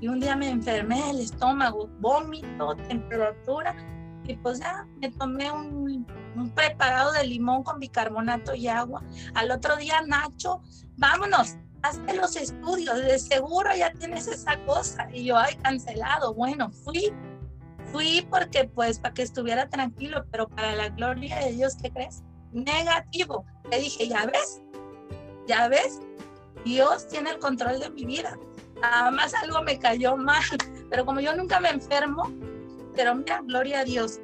Y un día me enfermé del estómago, vómito, temperatura. Y pues ya me tomé un, un preparado de limón con bicarbonato y agua. Al otro día, Nacho, vámonos, hazte los estudios, de seguro ya tienes esa cosa. Y yo, ay, cancelado. Bueno, fui Fui porque pues para que estuviera tranquilo, pero para la gloria de Dios, ¿qué crees? Negativo. Le dije, ya ves, ya ves, Dios tiene el control de mi vida. Nada más algo me cayó mal, pero como yo nunca me enfermo, pero mira, gloria a Dios.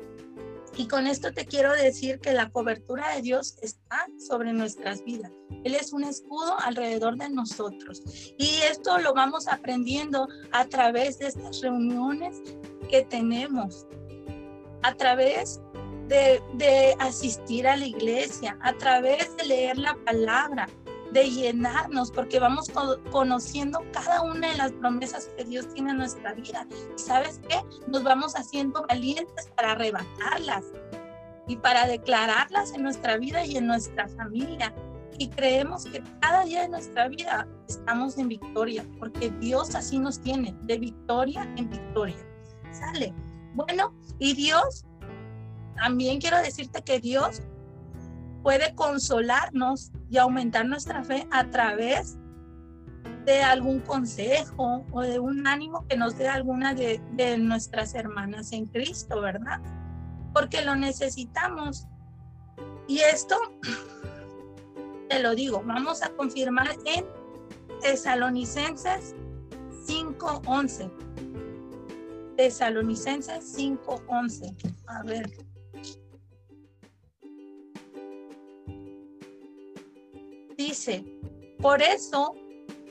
Y con esto te quiero decir que la cobertura de Dios está sobre nuestras vidas. Él es un escudo alrededor de nosotros. Y esto lo vamos aprendiendo a través de estas reuniones que tenemos a través de, de, asistir a la iglesia, a través de leer la palabra, de llenarnos, porque vamos conociendo cada una de las promesas que Dios tiene en nuestra vida. ¿Y sabes qué? Nos vamos haciendo valientes para arrebatarlas. y para declararlas en nuestra vida y en nuestra familia. Y creemos que cada día de nuestra vida estamos en victoria, porque Dios así nos tiene, de victoria en victoria. Sale. Bueno, y Dios, también quiero decirte que Dios puede consolarnos y aumentar nuestra fe a través de algún consejo o de un ánimo que nos dé alguna de, nuestras hermanas en Cristo, ¿verdad? Porque lo necesitamos. Y esto, te lo digo, vamos a confirmar en Tesalonicenses 5.11. Tesalonicenses 5.11. A ver. Dice, por eso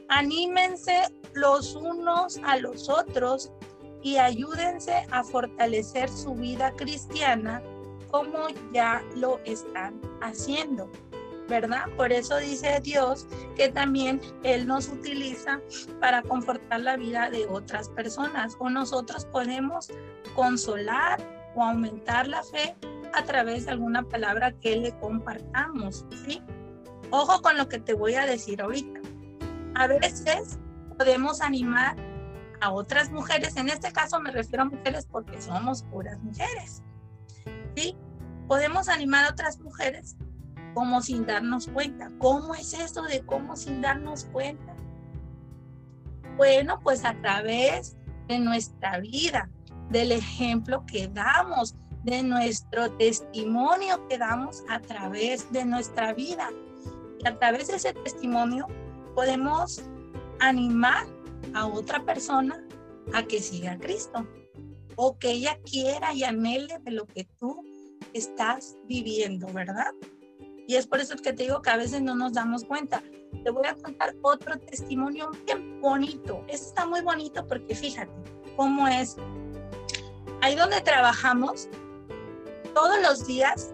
Anímense los unos a los otros y ayúdense a fortalecer su vida cristiana como ya lo están haciendo. ¿Verdad? Por eso dice Dios que también Él nos utiliza para confortar la vida de otras personas o nosotros podemos consolar o aumentar la fe a través de alguna palabra que le compartamos, ¿sí? Ojo con lo que te voy a decir ahorita a veces podemos animar a otras mujeres, en este caso me refiero a mujeres porque somos puras mujeres, ¿sí? Podemos animar a otras mujeres como sin darnos cuenta. ¿Cómo es eso de cómo sin darnos cuenta? Bueno, pues a través de nuestra vida, del ejemplo que damos, de nuestro testimonio que damos a través de nuestra vida. Y a través de ese testimonio podemos animar a otra persona a que siga a Cristo o que ella quiera y anhele de lo que tú estás viviendo, ¿verdad? Y es por eso que te digo que a veces no nos damos cuenta. Te voy a contar otro testimonio bien bonito. Este está muy bonito porque fíjate cómo es. Ahí donde trabajamos, todos los días,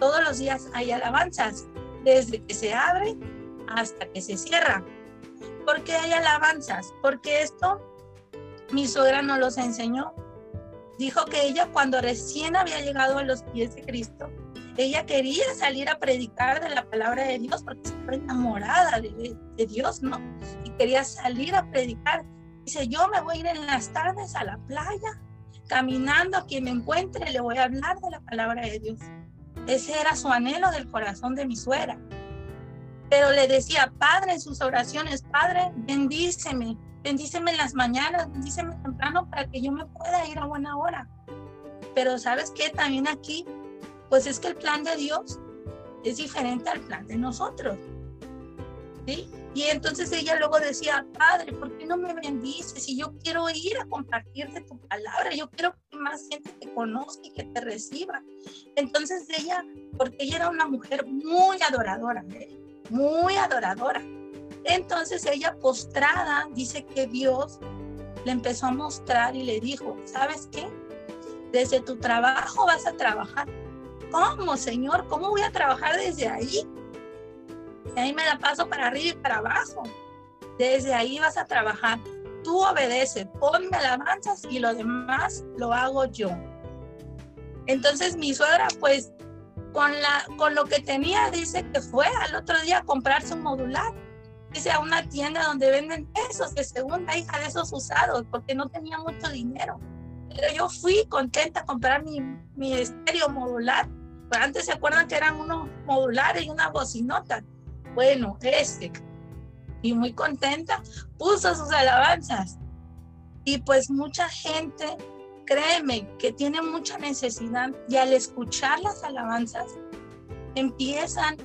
todos los días hay alabanzas, desde que se abre hasta que se cierra. ¿Por qué hay alabanzas? Porque esto mi suegra nos los enseñó. Dijo que ella cuando recién había llegado a los pies de Cristo, ella quería salir a predicar de la palabra de Dios porque estaba enamorada de, Dios, ¿no? Y quería salir a predicar. Dice, yo me voy a ir en las tardes a la playa, caminando a quien me encuentre, le voy a hablar de la palabra de Dios. Ese era su anhelo del corazón de mi suegra pero le decía, Padre, en sus oraciones, Padre, bendíceme, bendíceme en las mañanas, bendíceme temprano para que yo me pueda ir a buena hora. Pero sabes qué, también aquí, pues es que el plan de Dios es diferente al plan de nosotros. ¿Sí? Y entonces ella luego decía, Padre, ¿por qué no me bendices? Si yo quiero ir a compartirte tu palabra, yo quiero que más gente te conozca y que te reciba. Entonces ella, porque ella era una mujer muy adoradora, ¿eh? muy adoradora. Entonces ella postrada dice que Dios le empezó a mostrar y le dijo, ¿sabes qué? Desde tu trabajo vas a trabajar. ¿Cómo, Señor? ¿Cómo voy a trabajar desde ahí? Y ahí me la paso para arriba y para abajo. Desde ahí vas a trabajar. Tú obedeces, ponme alabanzas y lo demás lo hago yo. Entonces mi suegra pues con, la, con lo que tenía, dice que fue al otro día a comprarse un modular. Dice a una tienda donde venden esos de segunda hija de esos usados, porque no tenía mucho dinero. Pero yo fui contenta a comprar mi, mi estéreo modular. Antes se acuerdan que eran unos modulares y una bocinota. Bueno, ese. Y muy contenta, puso sus alabanzas. Y pues mucha gente créeme que tiene mucha necesidad y al escuchar las alabanzas empiezan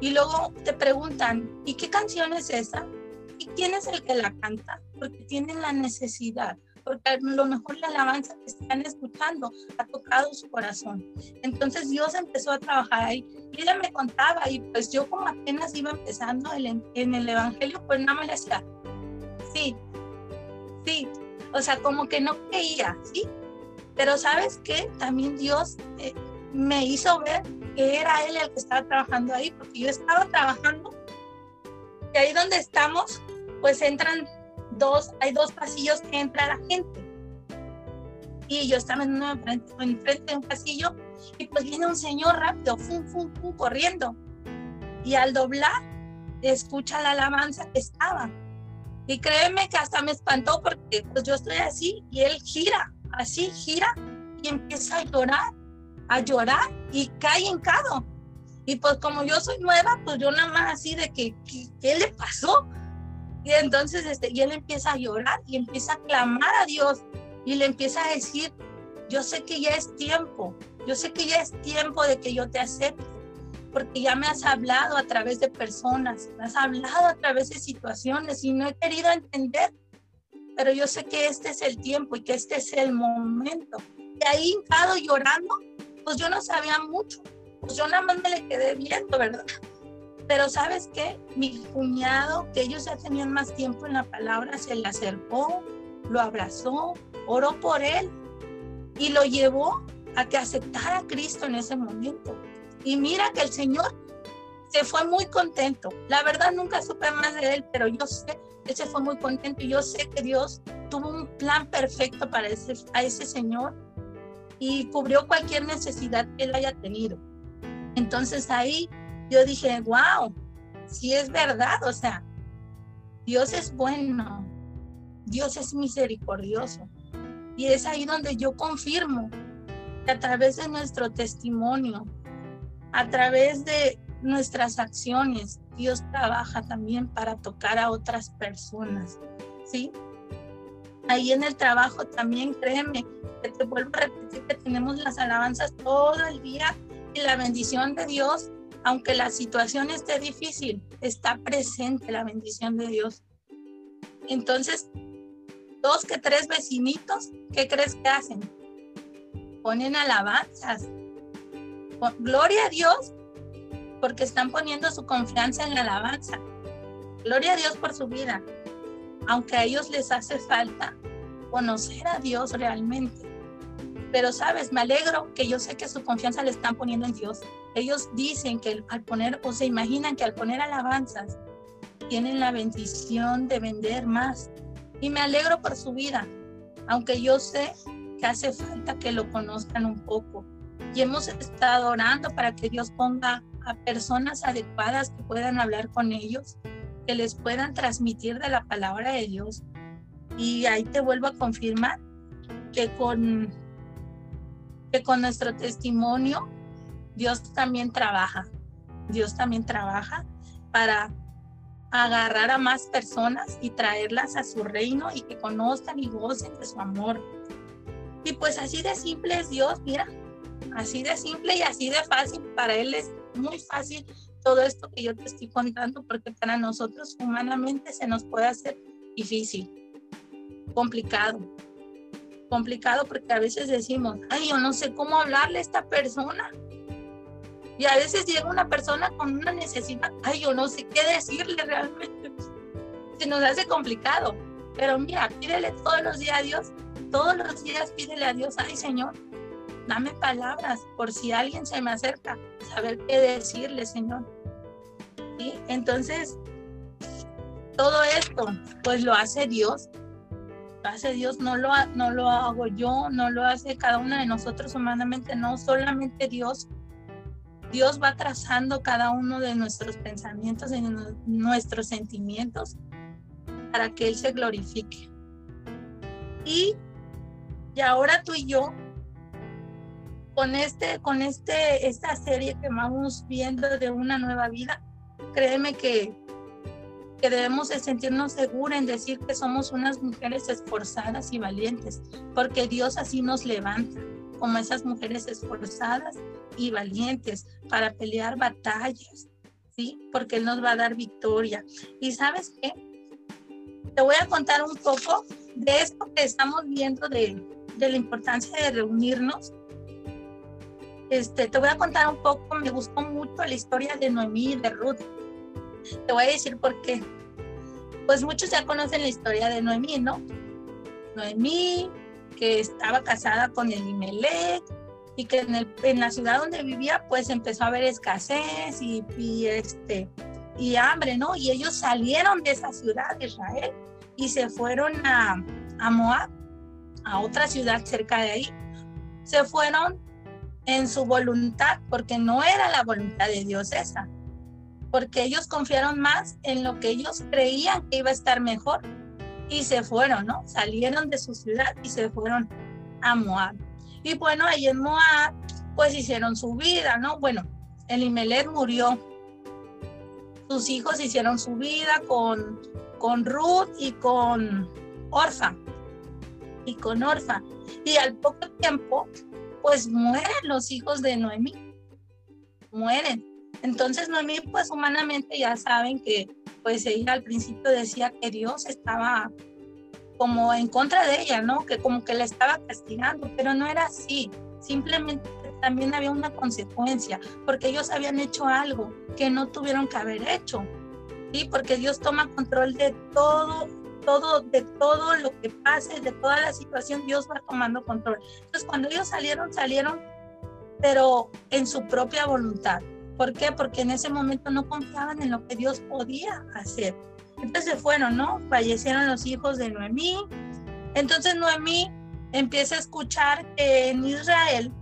y luego te preguntan, ¿y qué canción es esa? ¿Y quién es el que la canta? Porque tienen la necesidad, porque a lo mejor la alabanza que están escuchando ha tocado su corazón. Entonces Dios empezó a trabajar ahí y ella me contaba y pues yo como apenas iba empezando en el Evangelio, pues nada más le decía, sí, sí, o sea, como que no creía, ¿sí? Pero sabes qué? También Dios eh, me hizo ver que era Él el que estaba trabajando ahí, porque yo estaba trabajando y ahí donde estamos, pues entran dos, hay dos pasillos que entra la gente. Y yo estaba en enfrente, enfrente de un pasillo Y pues viene un señor rápido, fum, fum, fum, corriendo. Y al doblar, escucha la alabanza que estaba. Y créeme que hasta me espantó porque pues yo estoy así y él gira, así gira y empieza a llorar, a llorar y cae hincado. Y pues como yo soy nueva, pues yo nada más así de que, ¿qué, le pasó? Y entonces este, y él empieza a llorar y empieza a clamar a Dios y le empieza a decir, yo sé que ya es tiempo, yo sé que ya es tiempo de que yo te acepte, porque ya me has hablado a través de personas, me has hablado a través de situaciones y no he querido entender, pero yo sé que este es el tiempo y que este es el momento. Y ahí hincado llorando, pues yo no sabía mucho, pues yo nada más me le quedé viendo, ¿verdad? Pero sabes qué, mi cuñado, que ellos ya tenían más tiempo en la palabra, se le acercó, lo abrazó, oró por él y lo llevó a que aceptara a Cristo en ese momento. Y mira que el Señor se fue muy contento. La verdad nunca supe más de él, pero yo sé que se fue muy contento y yo sé que Dios tuvo un plan perfecto para ese, a ese Señor y cubrió cualquier necesidad que él haya tenido. Entonces ahí yo dije, wow, si es verdad, o sea, Dios es bueno, Dios es misericordioso. Y es ahí donde yo confirmo que a través de nuestro testimonio, a través de nuestras acciones, Dios trabaja también para tocar a otras personas, ¿sí? Ahí en el trabajo también, créeme, que te vuelvo a repetir que tenemos las alabanzas todo el día y la bendición de Dios, aunque la situación esté difícil, está presente la bendición de Dios. Entonces, dos que tres vecinitos, ¿qué crees que hacen? Ponen alabanzas. Gloria a Dios porque están poniendo su confianza en la alabanza. Gloria a Dios por su vida, aunque a ellos les hace falta conocer a Dios realmente. Pero sabes, me alegro que yo sé que su confianza le están poniendo en Dios. Ellos dicen que al poner, o se imaginan que al poner alabanzas, tienen la bendición de vender más. Y me alegro por su vida, aunque yo sé que hace falta que lo conozcan un poco. Y hemos estado orando para que Dios ponga a personas adecuadas que puedan hablar con ellos, que les puedan transmitir de la palabra de Dios. Y ahí te vuelvo a confirmar que con, que con nuestro testimonio Dios también trabaja. Dios también trabaja para agarrar a más personas y traerlas a su reino y que conozcan y gocen de su amor. Y pues así de simple es Dios, mira, así de simple y así de fácil. Para Él es muy fácil todo esto que yo te estoy contando porque para nosotros humanamente se nos puede hacer difícil, complicado. Complicado porque a veces decimos, ay, yo no sé cómo hablarle a esta persona y a veces llega una persona con una necesidad, ay, yo no sé qué decirle realmente. Se nos hace complicado. Pero mira, pídele todos los días a Dios, todos los días pídele a Dios, ay Señor, dame palabras por si alguien se me acerca, saber qué decirle, Señor. ¿Sí? Entonces, todo esto, pues lo hace Dios. Hace Dios, no lo, no lo hago yo, no lo hace cada uno de nosotros humanamente, no, solamente Dios Dios va trazando cada uno de nuestros pensamientos y nuestros sentimientos para que Él se glorifique. Y, y ahora tú y yo, con, este, con este, esta serie que vamos viendo de una nueva vida, créeme que, que debemos de sentirnos seguros en decir que somos unas mujeres esforzadas y valientes, porque Dios así nos levanta como esas mujeres esforzadas y valientes para pelear batallas, ¿sí? Porque Él nos va a dar victoria. Y sabes qué? Te voy a contar un poco de esto que estamos viendo de, de la importancia de reunirnos. Este, te voy a contar un poco, me gustó mucho la historia de Noemí y de Ruth. Te voy a decir por qué. Pues muchos ya conocen la historia de Noemí, ¿no? Noemí, que estaba casada con el Imelec y que en, el, en, la ciudad donde vivía pues empezó a haber escasez y, y, este, y hambre, ¿no? Y ellos salieron de esa ciudad de Israel y se fueron a, a Moab, a otra ciudad cerca de ahí. Se fueron en su voluntad, porque no era la voluntad de Dios esa, porque ellos confiaron más en lo que ellos creían que iba a estar mejor y se fueron, ¿no? Salieron de su ciudad y se fueron a Moab. Y bueno, ahí en Moab, pues hicieron su vida, ¿no? Bueno, Elimelech murió. Sus hijos hicieron su vida con, con Ruth y con Orfa. Y con Orfa. Y al poco tiempo, pues mueren los hijos de Noemí. Mueren. Entonces Noemí, pues humanamente ya saben que, pues ella al principio decía que Dios estaba como en contra de ella, ¿no? Que como que la estaba castigando, pero no era así. Simplemente también había una consecuencia, porque ellos habían hecho algo que no tuvieron que haber hecho. ¿Sí? Porque Dios toma control de todo todo, de todo lo que pase, de toda la situación, Dios va tomando control. Entonces, cuando ellos salieron, salieron, pero en su propia voluntad. ¿Por qué? Porque en ese momento no confiaban en lo que Dios podía hacer. Entonces se fueron, ¿no? Fallecieron los hijos de Noemí. Entonces Noemí empieza a escuchar que en Israel,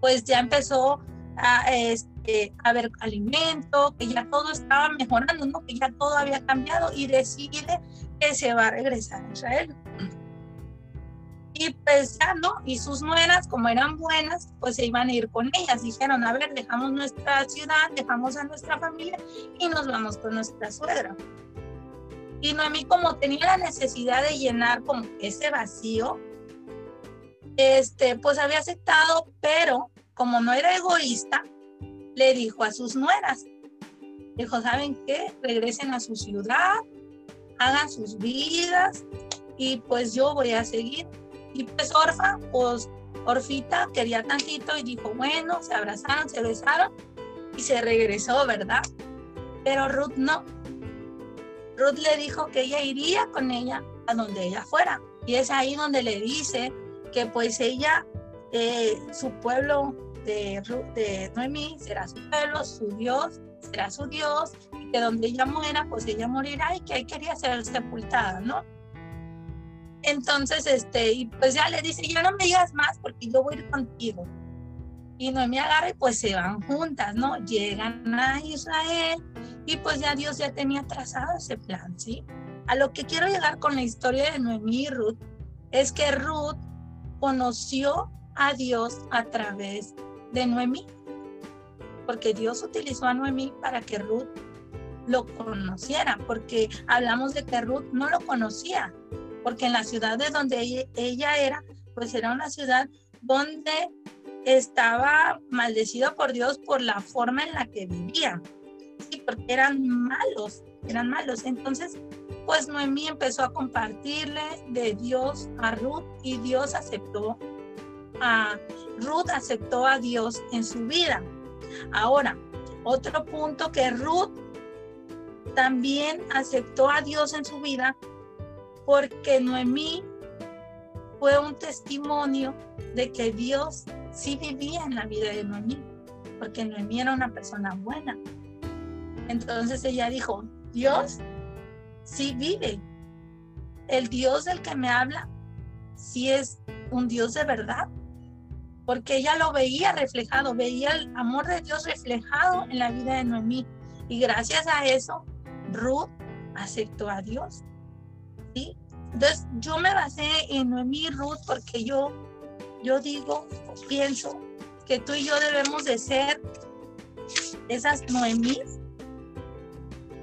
pues ya empezó a, este, a haber alimento, que ya todo estaba mejorando, ¿no? Que ya todo había cambiado y decide que se va a regresar a Israel. Y pues ya no, y sus nueras, como eran buenas, pues se iban a ir con ellas. Dijeron, a ver, dejamos nuestra ciudad, dejamos a nuestra familia y nos vamos con nuestra suegra. Y Noemí, como tenía la necesidad de llenar como ese vacío, este, pues había aceptado, pero como no era egoísta, le dijo a sus nueras, dijo, ¿saben qué? Regresen a su ciudad, hagan sus vidas y pues yo voy a seguir. Y pues Orfa, pues Orfita quería tantito y dijo, bueno, se abrazaron, se besaron y se regresó, ¿verdad? Pero Ruth no. Ruth le dijo que ella iría con ella a donde ella fuera. Y es ahí donde le dice que pues ella, eh, su pueblo de, de Noemí será su pueblo, su Dios será su Dios, y que donde ella muera, pues ella morirá y que ahí quería ser sepultada, ¿no? Entonces, este, y pues ya le dice, ya no me digas más porque yo voy contigo. Y Noemí agarra y pues se van juntas, ¿no? Llegan a Israel y pues ya Dios ya tenía trazado ese plan, ¿sí? A lo que quiero llegar con la historia de Noemí y Ruth es que Ruth conoció a Dios a través de Noemí porque Dios utilizó a Noemí para que Ruth lo conociera, porque hablamos de que Ruth no lo conocía, porque en la ciudad de donde ella, era, pues era una ciudad donde estaba maldecida por Dios por la forma en la que vivía, sí, porque eran malos, eran malos. Entonces, pues Noemí empezó a compartirle de Dios a Ruth y Dios aceptó a Ruth aceptó a Dios en su vida. Ahora, otro punto que Ruth también aceptó a Dios en su vida porque Noemí fue un testimonio de que Dios sí vivía en la vida de Noemí, porque Noemí era una persona buena. Entonces ella dijo, Dios sí vive. El Dios del que me habla sí es un Dios de verdad porque ella lo veía reflejado, veía el amor de Dios reflejado en la vida de Noemí. Y gracias a eso, Ruth aceptó a Dios. Entonces, yo me basé en Noemí Ruth porque yo, yo digo, pienso que tú y yo debemos de ser esas Noemí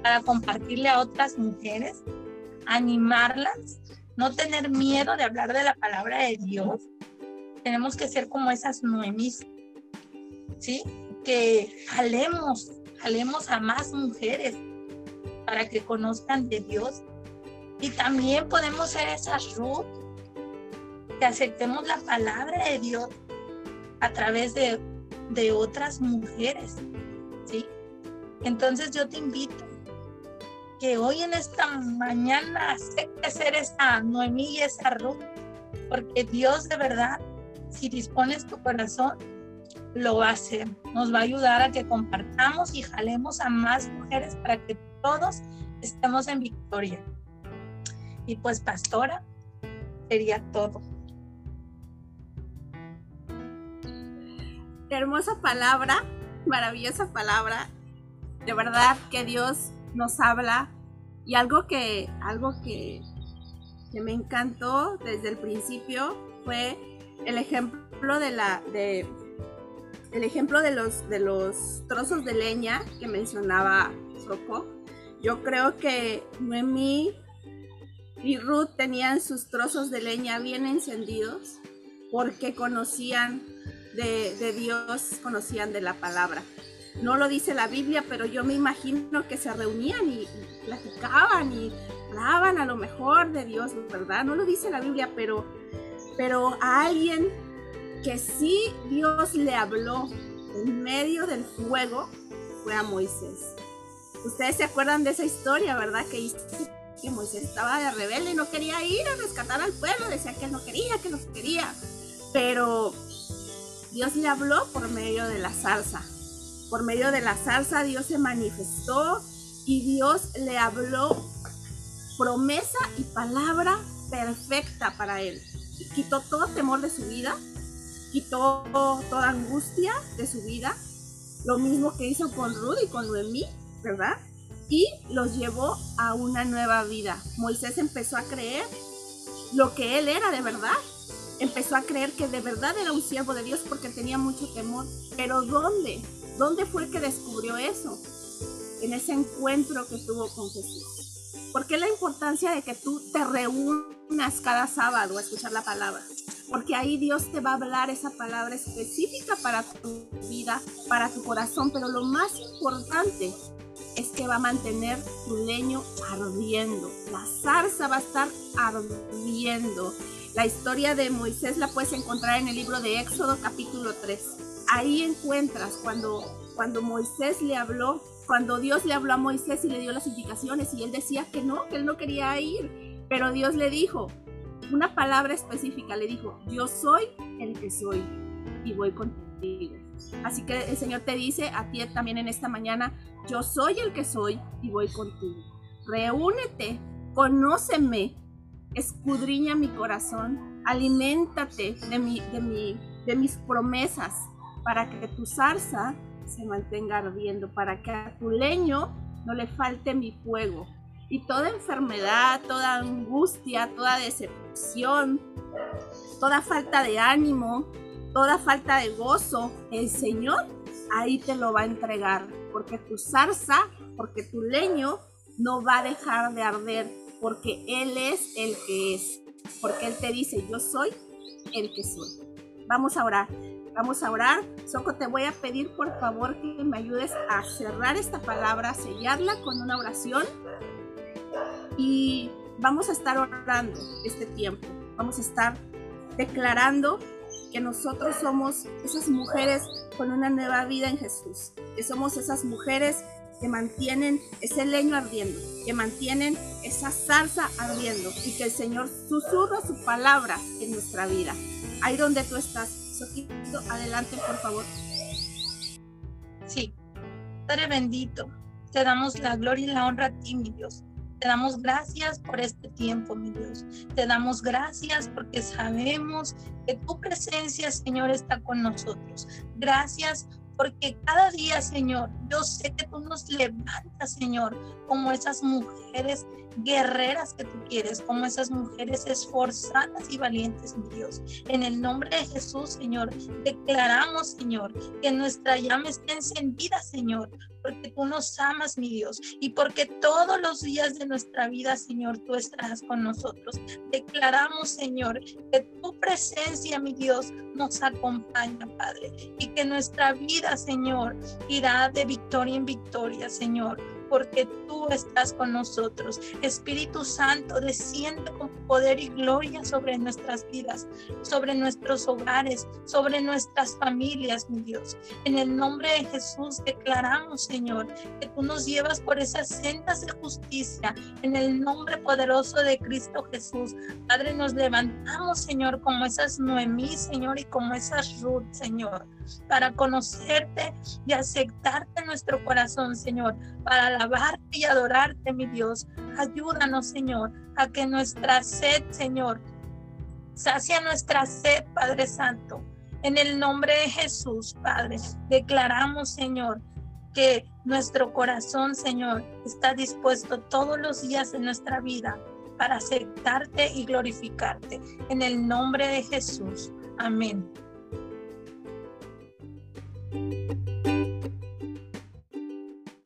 para compartirle a otras mujeres, animarlas, no tener miedo de hablar de la palabra de Dios, tenemos que ser como esas Noemís, ¿sí? Que jalemos, jalemos a más mujeres para que conozcan de Dios. Y también podemos ser esas Ruth, que aceptemos la palabra de Dios a través de, de otras mujeres, ¿sí? Entonces yo te invito que hoy en esta mañana aceptes ser esa Noemí y esa Ruth, porque Dios de verdad si dispones tu corazón, lo va a hacer. Nos va a ayudar a que compartamos y jalemos a más mujeres para que todos estemos en victoria. Y pues, pastora, sería todo. hermosa palabra, maravillosa palabra. De verdad que Dios nos habla y algo que algo que, que me encantó desde el principio fue el ejemplo de la de el ejemplo de los de los trozos de leña que mencionaba Soco. Yo creo que Noemí y Ruth tenían sus trozos de leña bien encendidos porque conocían de, Dios, conocían de la palabra. No lo dice la Biblia, pero yo me imagino que se reunían y, platicaban y hablaban a lo mejor de Dios, ¿verdad? No lo dice la Biblia, pero, pero a alguien que sí Dios le habló en medio del fuego fue a Moisés. Ustedes se acuerdan de esa historia, ¿verdad? Que, que Moisés estaba de rebelde y no quería ir a rescatar al pueblo, decía que él no quería, que no quería. Pero Dios le habló por medio de la salsa. Por medio de la salsa Dios se manifestó y Dios le habló promesa y palabra perfecta para él. Quitó todo temor de su vida, quitó toda angustia de su vida, lo mismo que hizo con Ruth y con Noemí, ¿verdad? Y los llevó a una nueva vida. Moisés empezó a creer lo que él era de verdad, empezó a creer que de verdad era un siervo de Dios porque tenía mucho temor. Pero ¿dónde? ¿Dónde fue que descubrió eso? En ese encuentro que tuvo con Jesús. ¿Por qué la importancia de que tú te reúnas cada sábado a escuchar la palabra? Porque ahí Dios te va a hablar esa palabra específica para tu vida, para tu corazón. Pero lo más importante es que va a mantener tu leño ardiendo. La zarza va a estar ardiendo. La historia de Moisés la puedes encontrar en el libro de Éxodo capítulo 3. Ahí encuentras cuando, cuando Moisés le habló, cuando Dios le habló a Moisés y le dio las indicaciones y él decía que no, que él no quería ir, pero Dios le dijo una palabra específica, le dijo, yo soy el que soy y voy contigo. Así que el Señor te dice a ti también en esta mañana, yo soy el que soy y voy contigo. Reúnete, conóceme, escudriña mi corazón, aliméntate de, mi, de, mi, de mis promesas para que tu zarza se mantenga ardiendo, para que a tu leño no le falte mi fuego. Y toda enfermedad, toda angustia, toda decepción, toda falta de ánimo, toda falta de gozo, el Señor ahí te lo va a entregar, porque tu zarza, porque tu leño no va a dejar de arder porque Él es el que es, porque Él te dice, yo soy el que soy. Vamos a orar, vamos a orar. Soco, te voy a pedir por favor que me ayudes a cerrar esta palabra, sellarla con una oración y vamos a estar orando este tiempo, vamos a estar declarando que nosotros somos esas mujeres con una nueva vida en Jesús, que somos esas mujeres que mantienen ese leño ardiendo, que mantienen esa salsa ardiendo y que el Señor susurra su palabra en nuestra vida. Ahí donde tú estás, Soquito, adelante por favor. Sí, Padre bendito, te damos la gloria y la honra a ti, mi Dios. Te damos gracias por este tiempo, mi Dios. Te damos gracias porque sabemos que tu presencia, Señor, está con nosotros. Gracias porque cada día, Señor, yo sé que tú nos levantas, Señor, como esas mujeres guerreras que tú quieres, como esas mujeres esforzadas y valientes, mi Dios. En el nombre de Jesús, Señor, declaramos, Señor, que nuestra llama esté encendida, Señor, porque tú nos amas, mi Dios, y porque todos los días de nuestra vida, Señor, tú estarás con nosotros. Declaramos, Señor, que tu presencia, mi Dios, nos acompaña, Padre, y que nuestra vida, Señor, irá de victoria en victoria, Señor porque tú estás con nosotros. Espíritu Santo, desciende con poder y gloria sobre nuestras vidas, sobre nuestros hogares, sobre nuestras familias, mi Dios. En el nombre de Jesús declaramos, Señor, que tú nos llevas por esas sendas de justicia, en el nombre poderoso de Cristo Jesús. Padre, nos levantamos, Señor, como esas Noemí, Señor, y como esas Ruth, Señor para conocerte y aceptarte en nuestro corazón, Señor, para alabarte y adorarte, mi Dios. Ayúdanos, Señor, a que nuestra sed, Señor, sacia nuestra sed, Padre Santo. En el nombre de Jesús, Padre, declaramos, Señor, que nuestro corazón, Señor, está dispuesto todos los días de nuestra vida para aceptarte y glorificarte. En el nombre de Jesús. Amén.